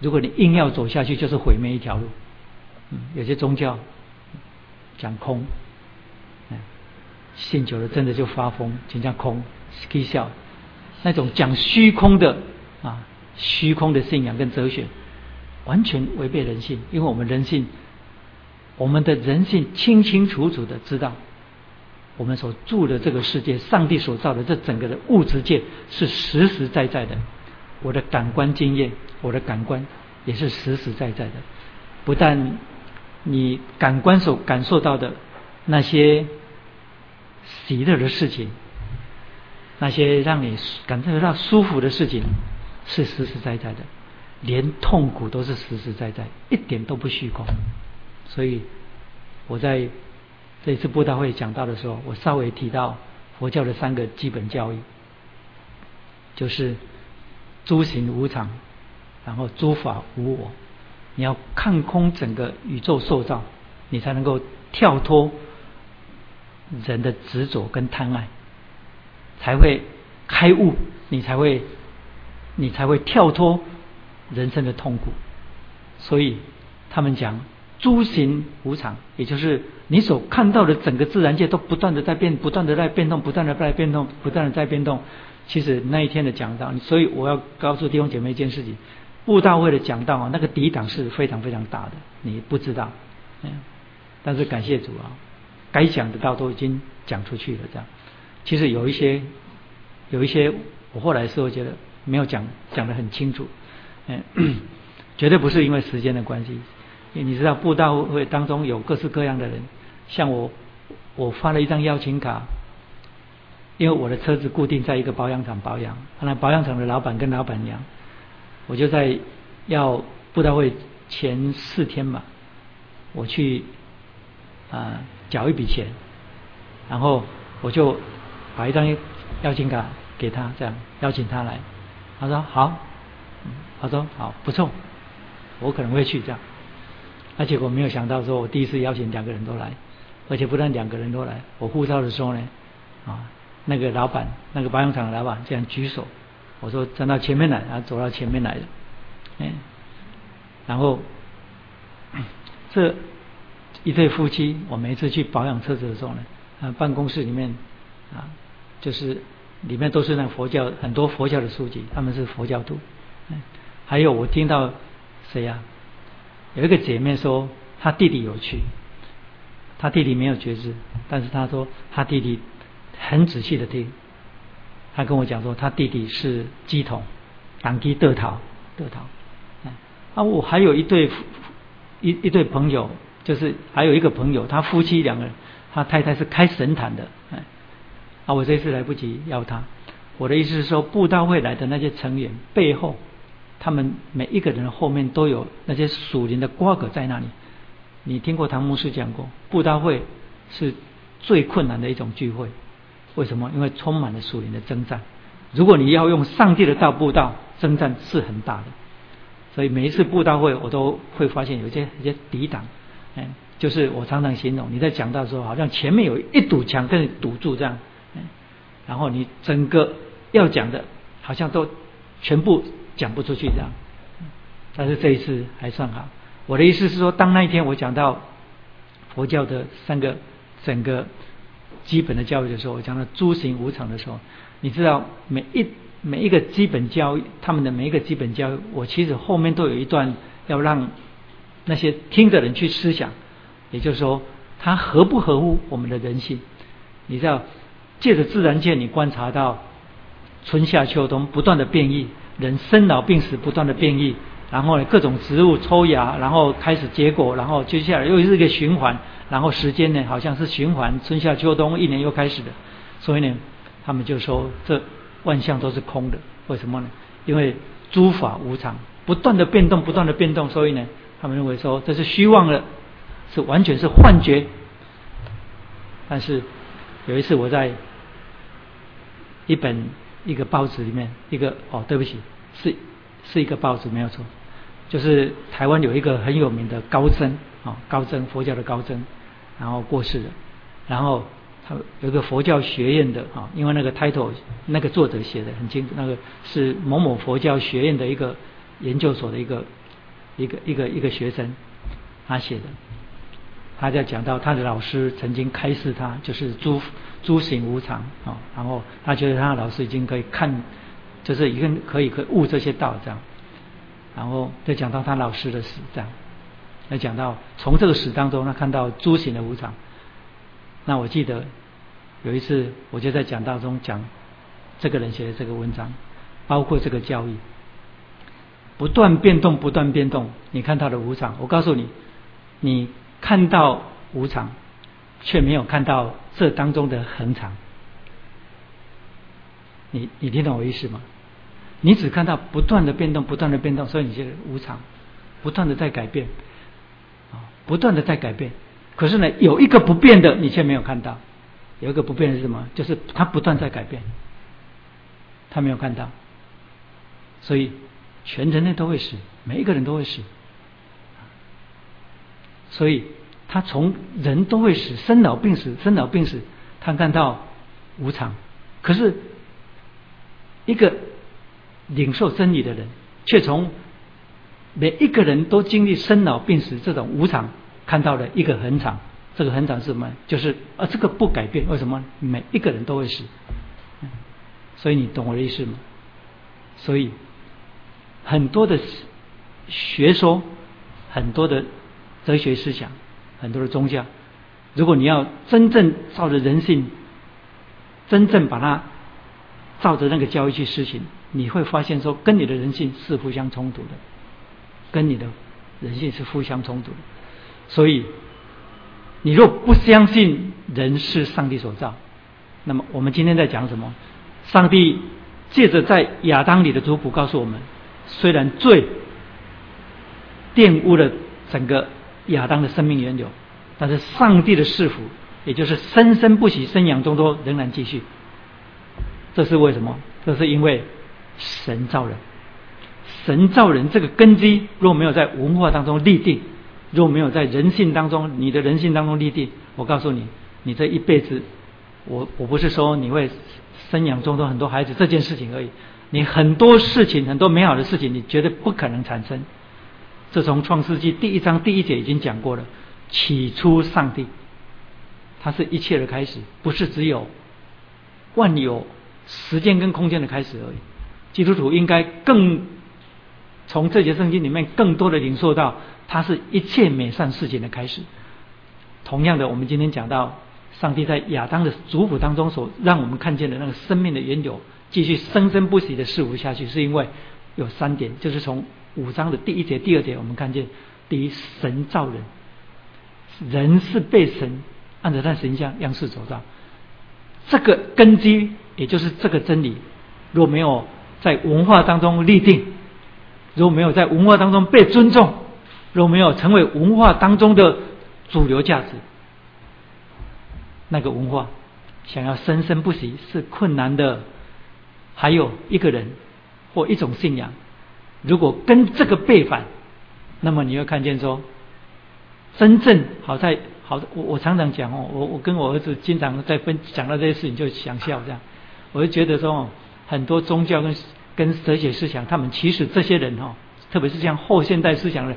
如果你硬要走下去，就是毁灭一条路。嗯，有些宗教讲空，信久了真的就发疯，就叫空，可以笑。那种讲虚空的啊，虚空的信仰跟哲学，完全违背人性，因为我们人性，我们的人性清清楚楚的知道。我们所住的这个世界，上帝所造的这整个的物质界是实实在在的。我的感官经验，我的感官也是实实在在的。不但你感官所感受到的那些喜乐的事情，那些让你感受到舒服的事情，是实实在在的，连痛苦都是实实在在，一点都不虚空。所以我在。这次布道会讲到的时候，我稍微提到佛教的三个基本教义，就是诸行无常，然后诸法无我。你要看空整个宇宙受造，你才能够跳脱人的执着跟贪爱，才会开悟，你才会你才会跳脱人生的痛苦。所以他们讲。诸行无常，也就是你所看到的整个自然界都不断的在变，不断的在变动，不断的在变动，不断的在变动。其实那一天的讲道，所以我要告诉弟兄姐妹一件事情：布道会的讲道啊，那个抵挡是非常非常大的，你不知道。嗯，但是感谢主啊，该讲的道都已经讲出去了。这样，其实有一些有一些，我后来是会觉得没有讲讲的很清楚。嗯，*coughs* 绝对不是因为时间的关系。你知道布道会当中有各式各样的人，像我，我发了一张邀请卡，因为我的车子固定在一个保养厂保养，那保养厂的老板跟老板娘，我就在要布道会前四天嘛，我去啊缴一笔钱，然后我就把一张邀请卡给他，这样邀请他来，他说好，他说好不错，我可能会去这样。而且我没有想到，说我第一次邀请两个人都来，而且不但两个人都来，我护照的时候呢，啊，那个老板，那个保养厂的老板这样举手，我说站到前面来，然后走到前面来了，嗯，然后 *clears throat* 这一对夫妻，我每次去保养车子的时候呢，啊，办公室里面啊，就是里面都是那佛教很多佛教的书籍，他们是佛教徒，还有我听到谁呀？有一个姐妹说，她弟弟有去，她弟弟没有觉知，但是她说她弟弟很仔细的听，她跟我讲说，她弟弟是鸡桶，党鸡得逃得逃。啊，我还有一对一一对朋友，就是还有一个朋友，他夫妻两个人，他太太是开神坛的，哎，啊，我这次来不及邀他。我的意思是说，布道会来的那些成员背后。他们每一个人后面都有那些属灵的瓜葛在那里。你听过唐牧师讲过，布道会是最困难的一种聚会。为什么？因为充满了属灵的征战。如果你要用上帝的道布道，征战是很大的。所以每一次布道会，我都会发现有一些一些抵挡。嗯，就是我常常形容，你在讲道的时候，好像前面有一堵墙跟你堵住这样。然后你整个要讲的，好像都全部。讲不出去这样，但是这一次还算好。我的意思是说，当那一天我讲到佛教的三个整个基本的教育的时候，我讲到诸行无常的时候，你知道每一每一个基本教育，他们的每一个基本教育，我其实后面都有一段要让那些听的人去思想，也就是说，它合不合乎我们的人性？你知道，借着自然界，你观察到春夏秋冬不断的变异。人生老病死不断的变异，然后呢各种植物抽芽，然后开始结果，然后接下来又是一个循环，然后时间呢好像是循环，春夏秋冬一年又开始的，所以呢他们就说这万象都是空的，为什么呢？因为诸法无常，不断的变动，不断的变动，所以呢他们认为说这是虚妄的，是完全是幻觉。但是有一次我在一本。一个报纸里面，一个哦，对不起，是是一个报纸没有错，就是台湾有一个很有名的高僧啊，高僧佛教的高僧，然后过世了，然后他有个佛教学院的啊，因为那个 title 那个作者写的很清楚，那个是某某佛教学院的一个研究所的一个一个一个一个学生他写的。他在讲到他的老师曾经开示他，就是诸诸行无常啊，然后他觉得他的老师已经可以看，就是已经可以可以悟这些道这样，然后再讲到他老师的死这样，再讲到从这个史当中他看到诸行的无常。那我记得有一次我就在讲道中讲这个人写的这个文章，包括这个教育不断变动，不断变动，你看他的无常，我告诉你，你。看到无常，却没有看到这当中的恒常。你你听懂我意思吗？你只看到不断的变动，不断的变动，所以你觉得无常，不断的在改变，啊，不断的在改变。可是呢，有一个不变的，你却没有看到。有一个不变的是什么？就是它不断在改变，他没有看到。所以全人类都会死，每一个人都会死。所以，他从人都会死，生老病死，生老病死，他看到无常。可是，一个领受真理的人，却从每一个人都经历生老病死这种无常，看到了一个恒常。这个恒常是什么？就是啊，这个不改变。为什么？每一个人都会死。所以你懂我的意思吗？所以很多的学说，很多的哲学思想，很多的宗教，如果你要真正照着人性，真正把它照着那个教育去实行，你会发现说，跟你的人性是互相冲突的，跟你的人性是互相冲突的。所以，你若不相信人是上帝所造，那么我们今天在讲什么？上帝借着在亚当里的族谱告诉我们，虽然罪玷污了整个亚当的生命源流，但是上帝的赐福，也就是生生不息、生养众多，仍然继续。这是为什么？这是因为神造人，神造人这个根基若没有在文化当中立定，若没有在人性当中，你的人性当中立定，我告诉你，你这一辈子，我我不是说你会。生养众多很多孩子这件事情而已，你很多事情很多美好的事情，你绝对不可能产生。这从创世纪第一章第一节已经讲过了，起初上帝，它是一切的开始，不是只有万有时间跟空间的开始而已。基督徒应该更从这节圣经里面更多的领受到，它是一切美善事情的开始。同样的，我们今天讲到。上帝在亚当的族谱当中所让我们看见的那个生命的源流，继续生生不息的事物下去，是因为有三点，就是从五章的第一节、第二节，我们看见第一，神造人，人是被神按照他神像样式走造，这个根基也就是这个真理，若没有在文化当中立定，如果没有在文化当中被尊重，若没有成为文化当中的主流价值。那个文化想要生生不息是困难的，还有一个人或一种信仰，如果跟这个背反，那么你会看见说，真正好在好，我我常常讲哦，我我跟我儿子经常在分讲到这些事情就想笑这样，我就觉得说哦很多宗教跟跟哲学思想，他们其实这些人哦，特别是像后现代思想的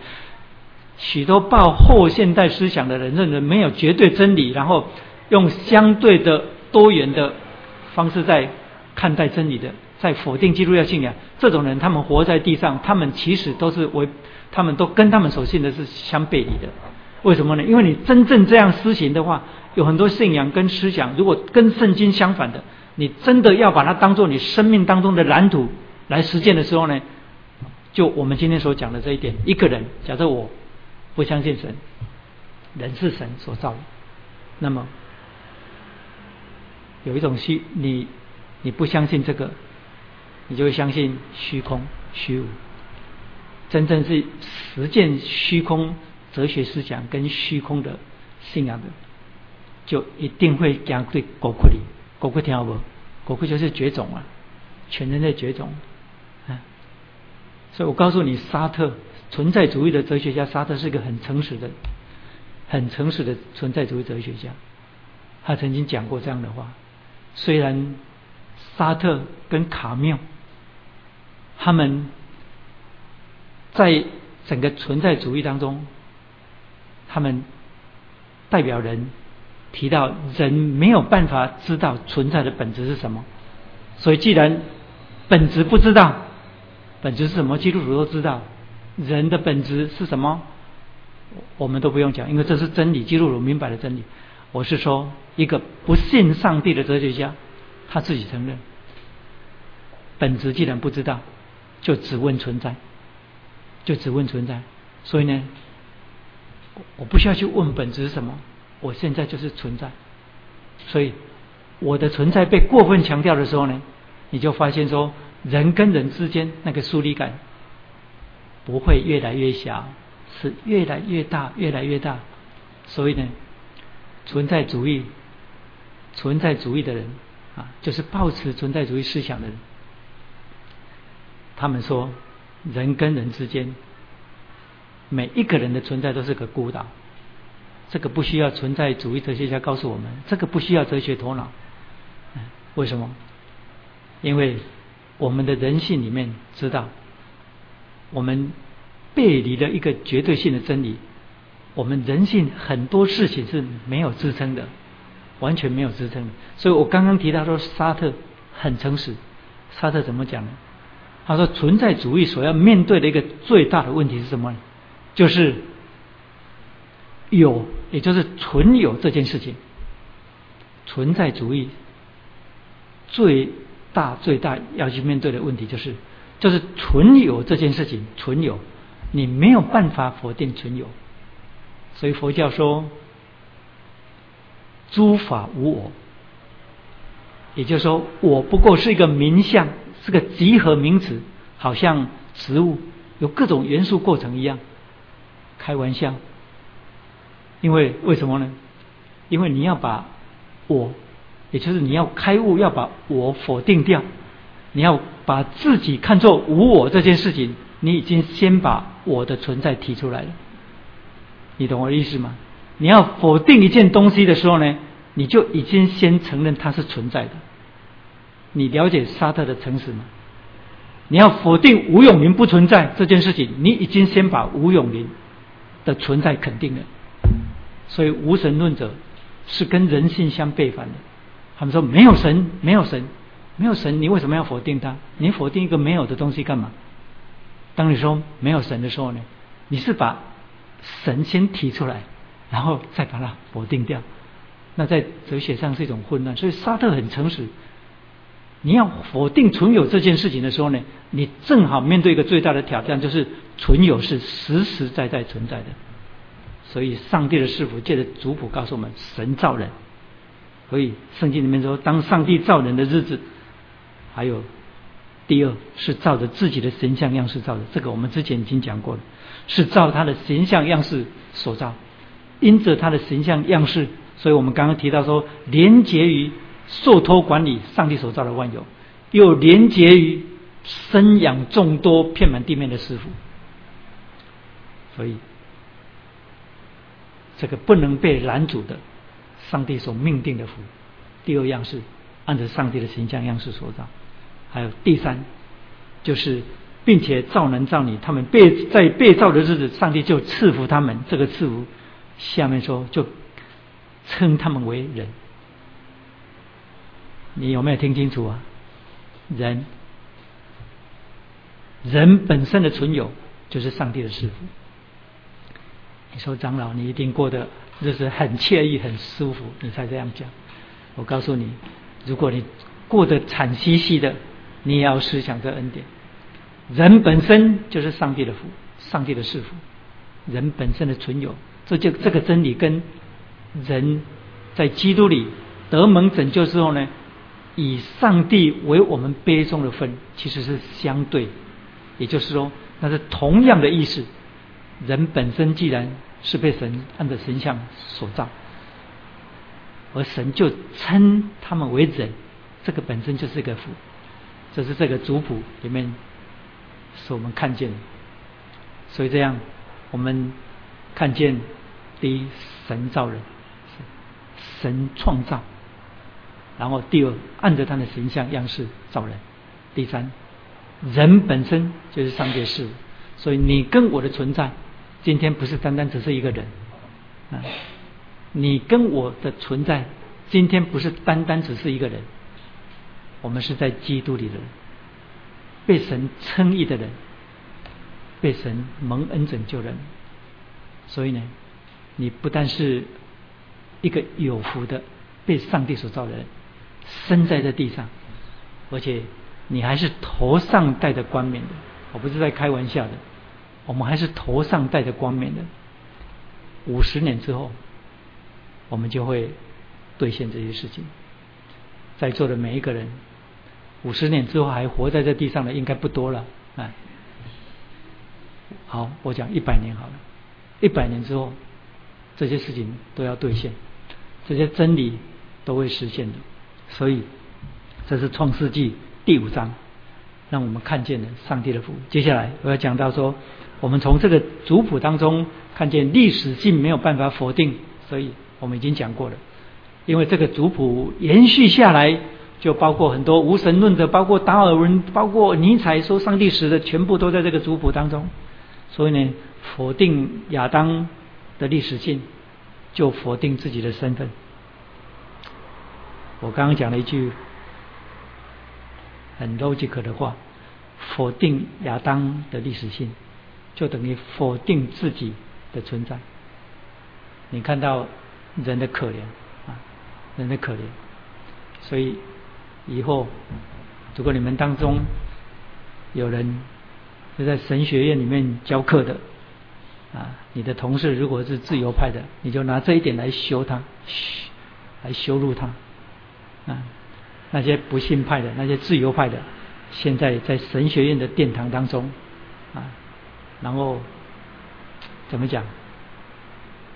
许多抱后现代思想的人，认为没有绝对真理，然后。用相对的多元的方式在看待真理的，在否定基督教信仰，这种人他们活在地上，他们其实都是为，他们都跟他们所信的是相背离的。为什么呢？因为你真正这样施行的话，有很多信仰跟思想，如果跟圣经相反的，你真的要把它当做你生命当中的蓝图来实践的时候呢，就我们今天所讲的这一点，一个人假设我不相信神，人是神所造的，那么。有一种虚，你你不相信这个，你就会相信虚空虚无。真正是实践虚空哲学思想跟虚空的信仰的，就一定会讲对狗哭里，狗哭听好不？狗哭就是绝种啊，全人类绝种啊。所以我告诉你，沙特存在主义的哲学家，沙特是一个很诚实的、很诚实的存在主义哲学家，他曾经讲过这样的话。虽然沙特跟卡缪，他们在整个存在主义当中，他们代表人提到人没有办法知道存在的本质是什么，所以既然本质不知道，本质是什么？基督徒都知道，人的本质是什么？我们都不用讲，因为这是真理，基督徒明白的真理。我是说，一个不信上帝的哲学家，他自己承认，本质既然不知道，就只问存在，就只问存在。所以呢，我不需要去问本质是什么，我现在就是存在。所以我的存在被过分强调的时候呢，你就发现说，人跟人之间那个疏离感不会越来越小，是越来越大，越来越大。所以呢。存在主义，存在主义的人啊，就是抱持存在主义思想的人。他们说，人跟人之间，每一个人的存在都是个孤岛。这个不需要存在主义哲学家告诉我们，这个不需要哲学头脑。为什么？因为我们的人性里面知道，我们背离了一个绝对性的真理。我们人性很多事情是没有支撑的，完全没有支撑的。所以我刚刚提到说，沙特很诚实，沙特怎么讲呢？他说，存在主义所要面对的一个最大的问题是什么？就是有，也就是存有这件事情。存在主义最大最大要去面对的问题就是，就是存有这件事情，存有你没有办法否定存有。所以佛教说，诸法无我，也就是说，我不过是一个名相。是个集合名词，好像植物有各种元素构成一样。开玩笑，因为为什么呢？因为你要把我，也就是你要开悟，要把我否定掉，你要把自己看作无我这件事情，你已经先把我的存在提出来了。你懂我的意思吗？你要否定一件东西的时候呢，你就已经先承认它是存在的。你了解沙特的诚实吗？你要否定吴永林不存在这件事情，你已经先把吴永林的存在肯定了。所以无神论者是跟人性相背反的。他们说没有神，没有神，没有神，你为什么要否定他？你否定一个没有的东西干嘛？当你说没有神的时候呢？你是把神先提出来，然后再把它否定掉。那在哲学上是一种混乱。所以沙特很诚实。你要否定存有这件事情的时候呢，你正好面对一个最大的挑战，就是存有是实实在在存在的。所以，上帝的师傅借着族谱告诉我们：神造人。所以，圣经里面说，当上帝造人的日子，还有第二是照着自己的形象样式造的。这个我们之前已经讲过了，是照他的形象样式所造，因着他的形象样式，所以我们刚刚提到说，连结于。受托管理上帝所造的万有，又连结于生养众多遍满地面的师傅，所以这个不能被拦阻的，上帝所命定的福。第二样是按照上帝的形象样式所造，还有第三就是并且造男造女，他们被在被造的日子，上帝就赐福他们。这个赐福下面说就称他们为人。你有没有听清楚啊？人，人本身的存有就是上帝的师傅。你说长老，你一定过得日子很惬意、很舒服，你才这样讲。我告诉你，如果你过得惨兮兮的，你也要思想这恩典。人本身就是上帝的福，上帝的师傅。人本身的存有，这就这个真理跟人在基督里得蒙拯救之后呢？以上帝为我们杯中的分，其实是相对，也就是说，那是同样的意思。人本身既然是被神按着神像所造，而神就称他们为人，这个本身就是一个福。这是这个族谱里面是我们看见的。所以这样，我们看见第一，神造人，神创造。然后第二，按着他的形象样式造人；第三，人本身就是上帝的事。物，所以你跟我的存在，今天不是单单只是一个人。啊，你跟我的存在，今天不是单单只是一个人，我们是在基督里的人，被神称义的人，被神蒙恩拯救人，所以呢，你不但是一个有福的被上帝所造的人。生在这地上，而且你还是头上戴着冠冕的，我不是在开玩笑的，我们还是头上戴着冠冕的。五十年之后，我们就会兑现这些事情。在座的每一个人，五十年之后还活在这地上的应该不多了。哎，好，我讲一百年好了，一百年之后，这些事情都要兑现，这些真理都会实现的。所以，这是创世纪第五章，让我们看见了上帝的福。接下来我要讲到说，我们从这个族谱当中看见历史性没有办法否定，所以我们已经讲过了。因为这个族谱延续下来，就包括很多无神论者，包括达尔文，包括尼采说上帝死的，全部都在这个族谱当中。所以呢，否定亚当的历史性，就否定自己的身份。我刚刚讲了一句很 logical 的话，否定亚当的历史性，就等于否定自己的存在。你看到人的可怜啊，人的可怜，所以以后如果你们当中有人是在神学院里面教课的啊，你的同事如果是自由派的，你就拿这一点来修他，来羞辱他啊。那些不信派的，那些自由派的，现在在神学院的殿堂当中啊，然后怎么讲？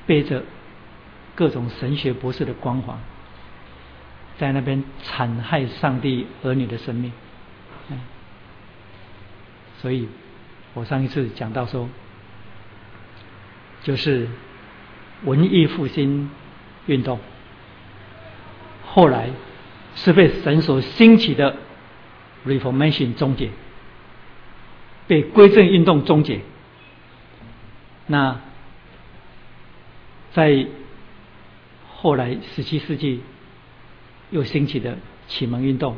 背着各种神学博士的光环，在那边残害上帝儿女的生命。嗯所以，我上一次讲到说，就是文艺复兴运动，后来是被神所兴起的 Reformation 终结，被归正运动终结。那在后来十七世纪又兴起的启蒙运动，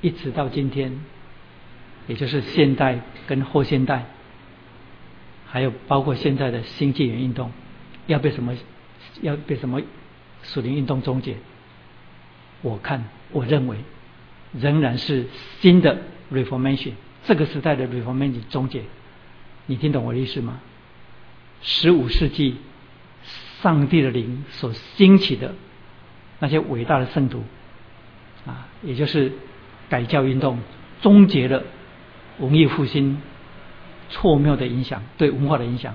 一直到今天。也就是现代跟后现代，还有包括现在的新纪元运动，要被什么要被什么属灵运动终结？我看我认为仍然是新的 Reformation 这个时代的 Reformation 终结。你听懂我的意思吗？十五世纪上帝的灵所兴起的那些伟大的圣徒啊，也就是改教运动终结了。文艺复兴错谬的影响，对文化的影响。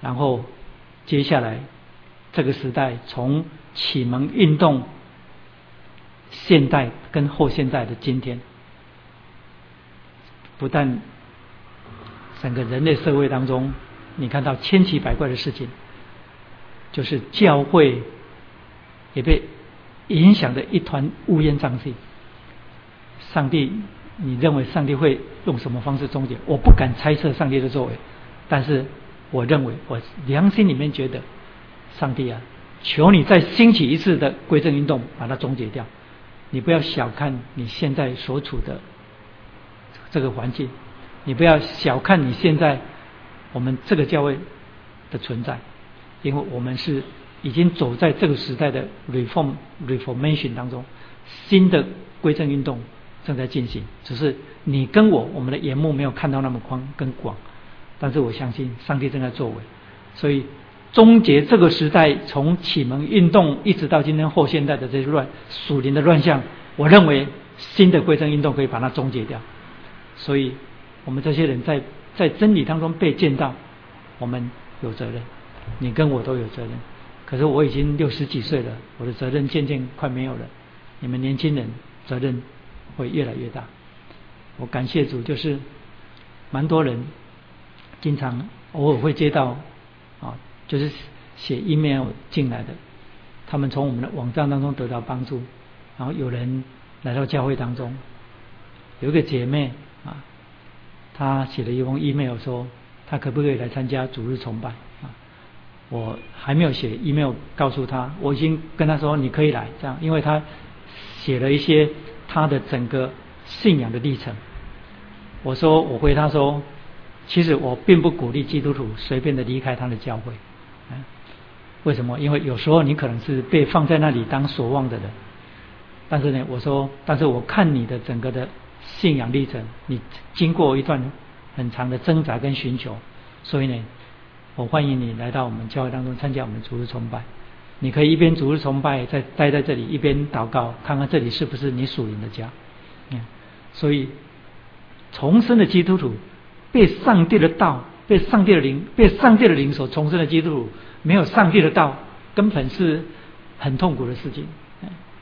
然后接下来这个时代，从启蒙运动、现代跟后现代的今天，不但整个人类社会当中，你看到千奇百怪的事情，就是教会也被影响的一团乌烟瘴气。上帝。你认为上帝会用什么方式终结？我不敢猜测上帝的作为，但是我认为，我良心里面觉得，上帝啊，求你再兴起一次的归正运动，把它终结掉。你不要小看你现在所处的这个环境，你不要小看你现在我们这个教会的存在，因为我们是已经走在这个时代的 reform reformation 当中，新的归正运动。正在进行，只是你跟我，我们的眼目没有看到那么宽跟广，但是我相信上帝正在作为，所以终结这个时代从启蒙运动一直到今天后现代的这些乱属灵的乱象，我认为新的归正运动可以把它终结掉，所以我们这些人在在真理当中被见到，我们有责任，你跟我都有责任，可是我已经六十几岁了，我的责任渐渐快没有了，你们年轻人责任。会越来越大。我感谢主，就是蛮多人经常偶尔会接到啊，就是写 email 进来的，他们从我们的网站当中得到帮助，然后有人来到教会当中，有一个姐妹啊，她写了一封 email 说，她可不可以来参加主日崇拜啊？我还没有写 email 告诉她，我已经跟她说你可以来，这样，因为她写了一些。他的整个信仰的历程，我说我回他说，其实我并不鼓励基督徒随便的离开他的教会，为什么？因为有时候你可能是被放在那里当所望的人，但是呢，我说，但是我看你的整个的信仰历程，你经过一段很长的挣扎跟寻求，所以呢，我欢迎你来到我们教会当中参加我们主日崇拜。你可以一边主日崇拜，在待在这里，一边祷告，看看这里是不是你属灵的家。嗯，所以重生的基督徒，被上帝的道、被上帝的灵、被上帝的灵所重生的基督徒，没有上帝的道，根本是很痛苦的事情。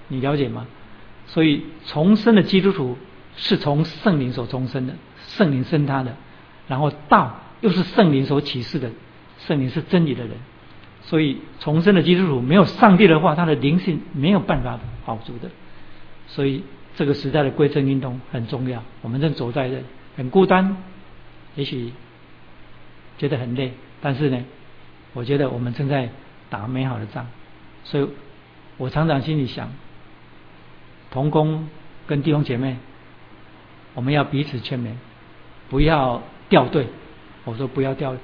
你了解吗？所以重生的基督徒是从圣灵所重生的，圣灵生他的，然后道又是圣灵所启示的，圣灵是真理的人。所以重生的基督徒没有上帝的话，他的灵性没有办法保住的。所以这个时代的归正运动很重要。我们正走在这很孤单，也许觉得很累，但是呢，我觉得我们正在打美好的仗。所以我常常心里想，同工跟弟兄姐妹，我们要彼此劝勉，不要掉队。我说不要掉，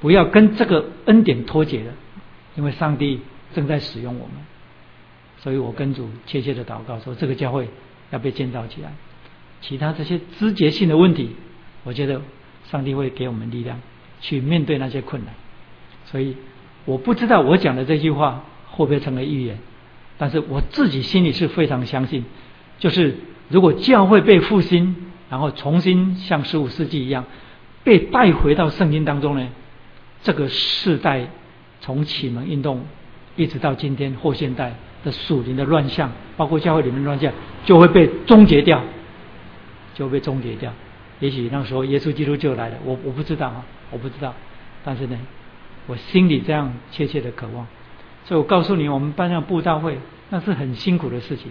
不要跟这个恩典脱节了，因为上帝正在使用我们。所以我跟主切切的祷告说，这个教会要被建造起来。其他这些枝节性的问题，我觉得上帝会给我们力量去面对那些困难。所以我不知道我讲的这句话会不会成为预言，但是我自己心里是非常相信，就是如果教会被复兴，然后重新像十五世纪一样被带回到圣经当中呢，这个世代从启蒙运动一直到今天后现代。的属灵的乱象，包括教会里面乱象，就会被终结掉，就被终结掉。也许那时候耶稣基督就来了，我我不知道啊，我不知道。但是呢，我心里这样切切的渴望。所以我告诉你，我们办上布道会，那是很辛苦的事情，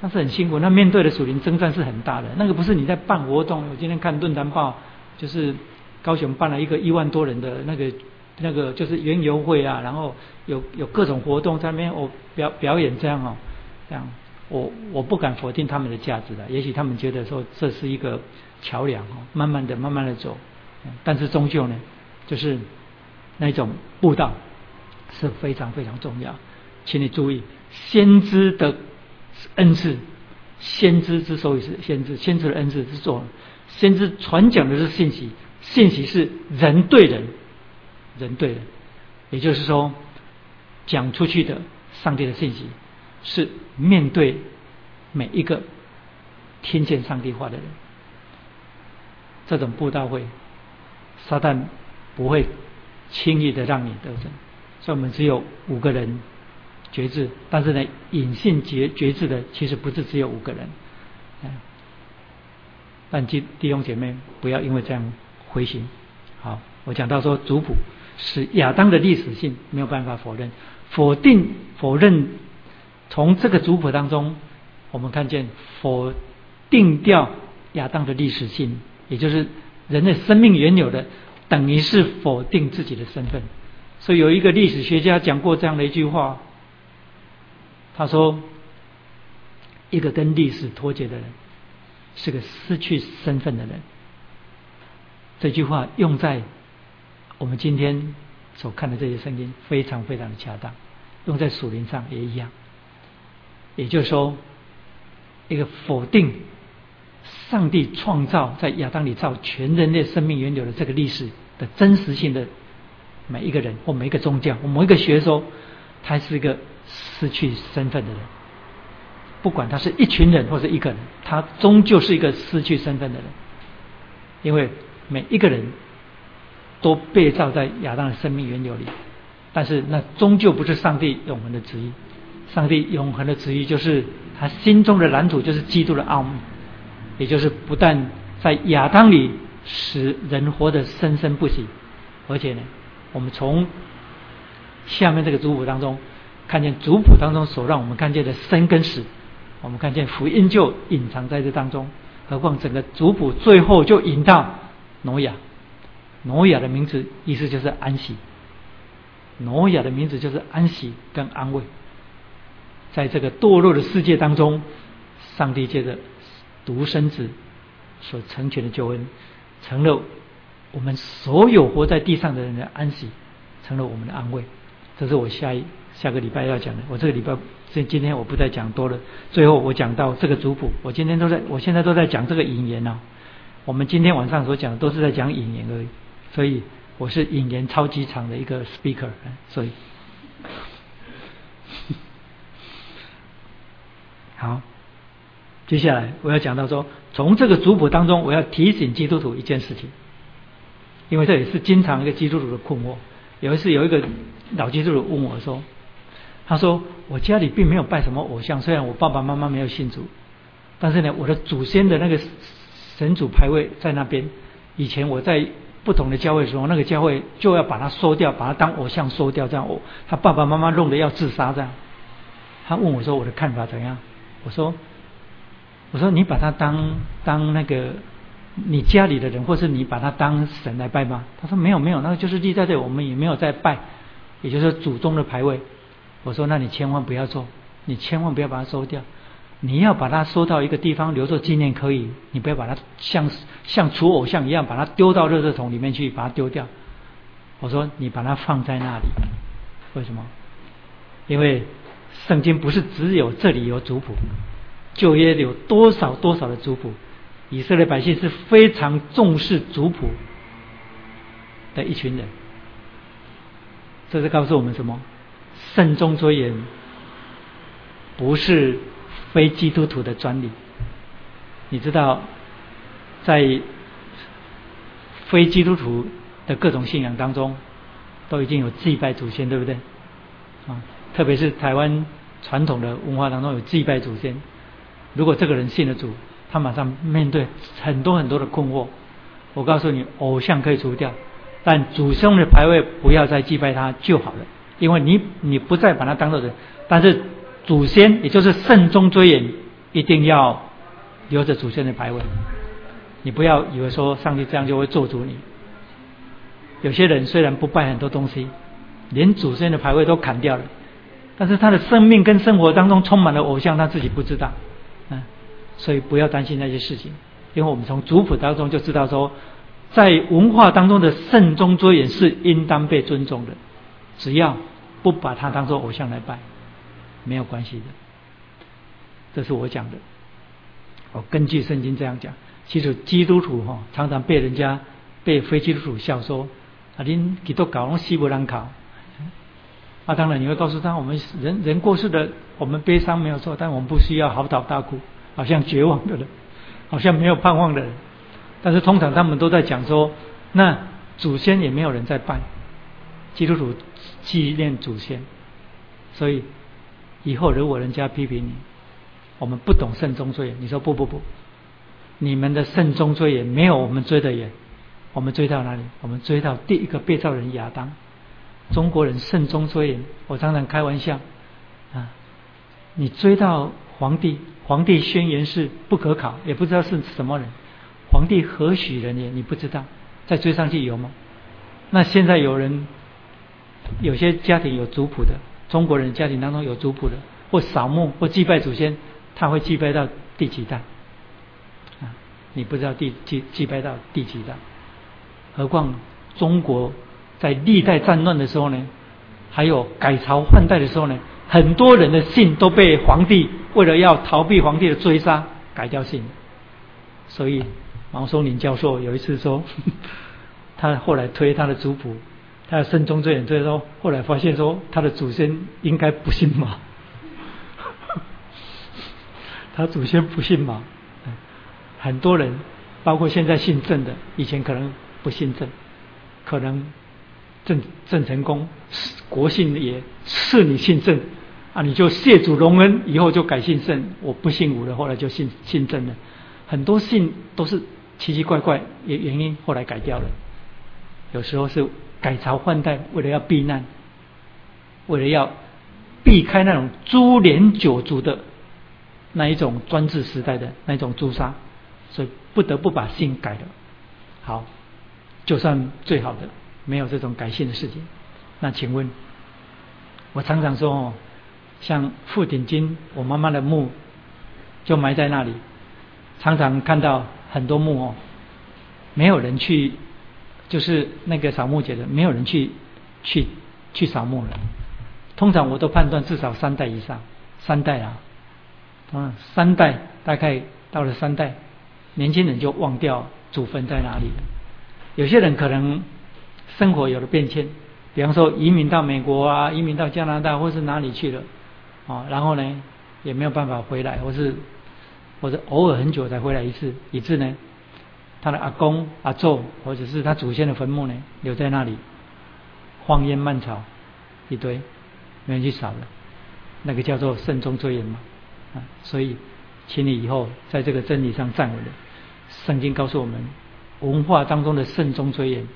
那是很辛苦。那面对的属灵征战是很大的。那个不是你在办活动。我今天看论坛报，就是高雄办了一个一万多人的那个。那个就是园游会啊，然后有有各种活动在那边我表表演这样哦，这样我我不敢否定他们的价值的，也许他们觉得说这是一个桥梁哦，慢慢的慢慢的走，但是终究呢，就是那种步道是非常非常重要，请你注意，先知的恩赐，先知之所以是先知，先知的恩赐是做，先知传讲的是信息，信息是人对人。人对人，也就是说，讲出去的上帝的信息是面对每一个听见上帝话的人。这种布道会，撒旦不会轻易的让你得胜。所以我们只有五个人觉知，但是呢，隐性觉觉知的其实不是只有五个人。但弟弟兄姐妹不要因为这样灰心。好，我讲到说族谱。是亚当的历史性没有办法否认，否定否认。从这个族谱当中，我们看见否定掉亚当的历史性，也就是人类生命原有的，等于是否定自己的身份。所以有一个历史学家讲过这样的一句话，他说：“一个跟历史脱节的人，是个失去身份的人。”这句话用在。我们今天所看的这些圣经非常非常的恰当，用在属灵上也一样。也就是说，一个否定上帝创造在亚当里造全人类生命源流的这个历史的真实性的每一个人或每一个宗教或某一个学说，他是一个失去身份的人。不管他是一群人或者一个人，他终究是一个失去身份的人，因为每一个人。都被造在亚当的生命源流里，但是那终究不是上帝永恒的旨意。上帝永恒的旨意就是他心中的蓝图，就是基督的奥秘，也就是不但在亚当里使人活得生生不息，而且呢，我们从下面这个族谱当中看见族谱当中所让我们看见的生跟死，我们看见福音就隐藏在这当中，何况整个族谱最后就引到挪亚。挪亚的名字意思就是安息。挪亚的名字就是安息跟安慰。在这个堕落的世界当中，上帝借着独生子所成全的救恩，成了我们所有活在地上的人的安息，成了我们的安慰。这是我下一下个礼拜要讲的。我这个礼拜今今天我不再讲多了。最后我讲到这个族谱，我今天都在，我现在都在讲这个引言呢。我们今天晚上所讲的都是在讲引言而已。所以我是引言超级长的一个 speaker，所以 *laughs* 好，接下来我要讲到说，从这个族谱当中，我要提醒基督徒一件事情，因为这也是经常一个基督徒的困惑。有一次有一个老基督徒问我说：“他说我家里并没有拜什么偶像，虽然我爸爸妈妈没有信主，但是呢，我的祖先的那个神主牌位在那边。以前我在。”不同的教会时候，那个教会就要把它收掉，把它当偶像收掉，这样哦，他爸爸妈妈弄得要自杀这样。他问我说：“我的看法怎样？”我说：“我说你把它当当那个你家里的人，或是你把它当神来拜吗？”他说：“没有没有，那个就是立在这，我们也没有在拜，也就是祖宗的牌位。”我说：“那你千万不要做，你千万不要把它收掉。”你要把它收到一个地方留作纪念可以，你不要把它像像除偶像一样把它丢到热热桶里面去，把它丢掉。我说你把它放在那里，为什么？因为圣经不是只有这里有族谱，旧约有多少多少的族谱，以色列百姓是非常重视族谱的一群人。这是告诉我们什么？慎终追远不是非基督徒的专利。你知道，在非基督徒的各种信仰当中，都已经有祭拜祖先，对不对？啊，特别是台湾传统的文化当中有祭拜祖先。如果这个人信了主，他马上面对很多很多的困惑。我告诉你，偶像可以除掉，但祖先的牌位不要再祭拜他就好了。因为你你不再把他当做人，但是祖先也就是慎终追远，一定要留着祖先的牌位。你不要以为说上帝这样就会做主你。有些人虽然不拜很多东西，连祖先的牌位都砍掉了，但是他的生命跟生活当中充满了偶像，他自己不知道。所以不要担心那些事情，因为我们从族谱当中就知道说，在文化当中的慎终追远是应当被尊重的。只要不把它当做偶像来拜，没有关系的。这是我讲的。我根据圣经这样讲。其实基督徒哈常常被人家被非基督徒笑说：“啊，您基督搞弄西伯兰考。”啊，当然你会告诉他，我们人人过世的，我们悲伤没有错，但我们不需要嚎啕大哭，好像绝望的人，好像没有盼望的人。但是通常他们都在讲说，那祖先也没有人在拜。基督徒纪念祖先，所以以后如果人家批评你，我们不懂慎终追远，你说不不不，你们的慎终追远没有我们追的远，我们追到哪里？我们追到第一个被造人亚当。中国人慎终追远，我常常开玩笑啊，你追到皇帝，皇帝宣言是不可考，也不知道是什么人，皇帝何许人也？你不知道，再追上去有吗？那现在有人。有些家庭有族谱的，中国人家庭当中有族谱的，或扫墓或祭拜祖先，他会祭拜到第几代？啊，你不知道第祭祭拜到第几代？何况中国在历代战乱的时候呢，还有改朝换代的时候呢，很多人的姓都被皇帝为了要逃避皇帝的追杀改掉姓。所以毛松林教授有一次说，*laughs* 他后来推他的族谱。他的慎终追远，所以说后来发现说他的祖先应该不姓马，*laughs* 他祖先不姓马，很多人包括现在姓郑的，以前可能不姓郑，可能郑郑成功国姓也是你姓郑啊，你就谢主隆恩，以后就改姓郑，我不姓武了，后来就姓姓郑了，很多姓都是奇奇怪怪原原因后来改掉了，有时候是。改朝换代，为了要避难，为了要避开那种株连九族的那一种专制时代的那种诛杀，所以不得不把姓改了。好，就算最好的没有这种改姓的事情，那请问，我常常说哦，像富鼎金，我妈妈的墓就埋在那里，常常看到很多墓哦，没有人去。就是那个扫墓节的，没有人去去去扫墓了。通常我都判断至少三代以上，三代啊，嗯，三代大概到了三代，年轻人就忘掉祖坟在哪里。有些人可能生活有了变迁，比方说移民到美国啊，移民到加拿大或是哪里去了，啊，然后呢也没有办法回来，或是或者偶尔很久才回来一次，以致呢。他的阿公、阿祖，或者是他祖先的坟墓呢，留在那里，荒烟蔓草一堆，没人去扫了。那个叫做慎终追远嘛，啊，所以，请你以后在这个真理上站稳了。圣经告诉我们，文化当中的慎终追远，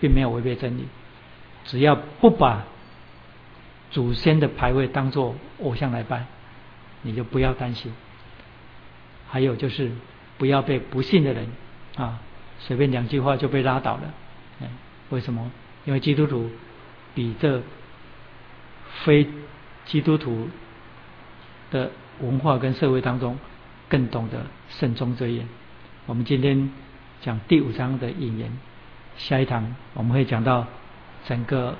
并没有违背真理。只要不把祖先的牌位当做偶像来拜，你就不要担心。还有就是，不要被不信的人。啊，随便两句话就被拉倒了，为什么？因为基督徒比这非基督徒的文化跟社会当中更懂得慎终追远。我们今天讲第五章的引言，下一堂我们会讲到整个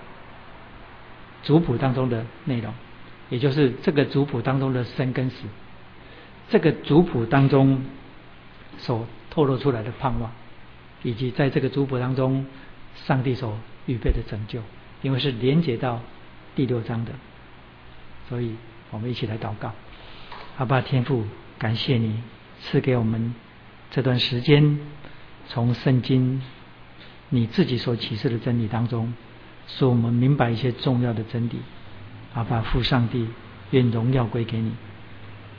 族谱当中的内容，也就是这个族谱当中的生跟死，这个族谱当中所透露出来的盼望，以及在这个族谱当中上帝所预备的拯救，因为是连接到第六章的，所以我们一起来祷告。阿爸天父，感谢你赐给我们这段时间，从圣经你自己所启示的真理当中，使我们明白一些重要的真理。阿爸父上帝，愿荣耀归给你，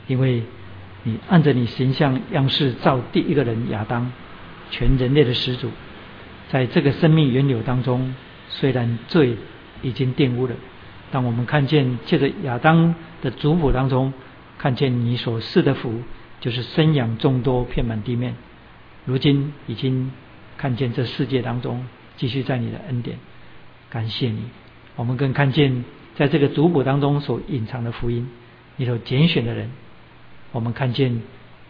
因为你按着你形象样式造第一个人亚当，全人类的始祖，在这个生命源流当中，虽然罪已经玷污了，但我们看见借着亚当的族谱当中。看见你所赐的福，就是生养众多，遍满地面。如今已经看见这世界当中，继续在你的恩典，感谢你。我们更看见在这个族谱当中所隐藏的福音，你所拣选的人。我们看见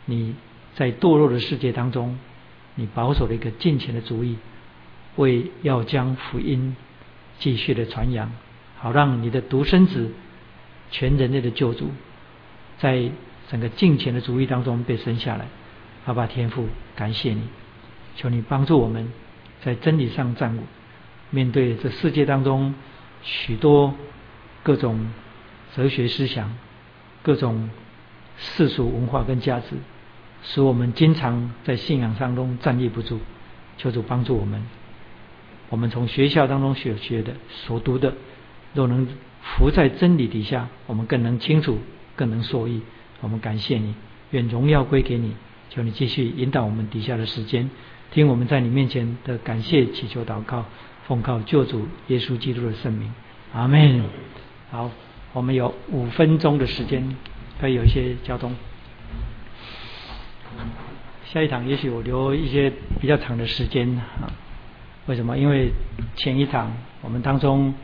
你在堕落的世界当中，你保守了一个近前的主意，为要将福音继续的传扬，好让你的独生子，全人类的救主。在整个敬虔的主义当中被生下来，阿爸天父，感谢你，求你帮助我们在真理上站稳，面对这世界当中许多各种哲学思想、各种世俗文化跟价值，使我们经常在信仰当中站立不住。求主帮助我们，我们从学校当中所学的、所读的，若能伏在真理底下，我们更能清楚。更能受益，我们感谢你，愿荣耀归给你。求你继续引导我们底下的时间，听我们在你面前的感谢祈求祷告，奉靠救主耶稣基督的圣名，阿门。好，我们有五分钟的时间，可以有一些交通。下一堂也许我留一些比较长的时间啊？为什么？因为前一场我们当中。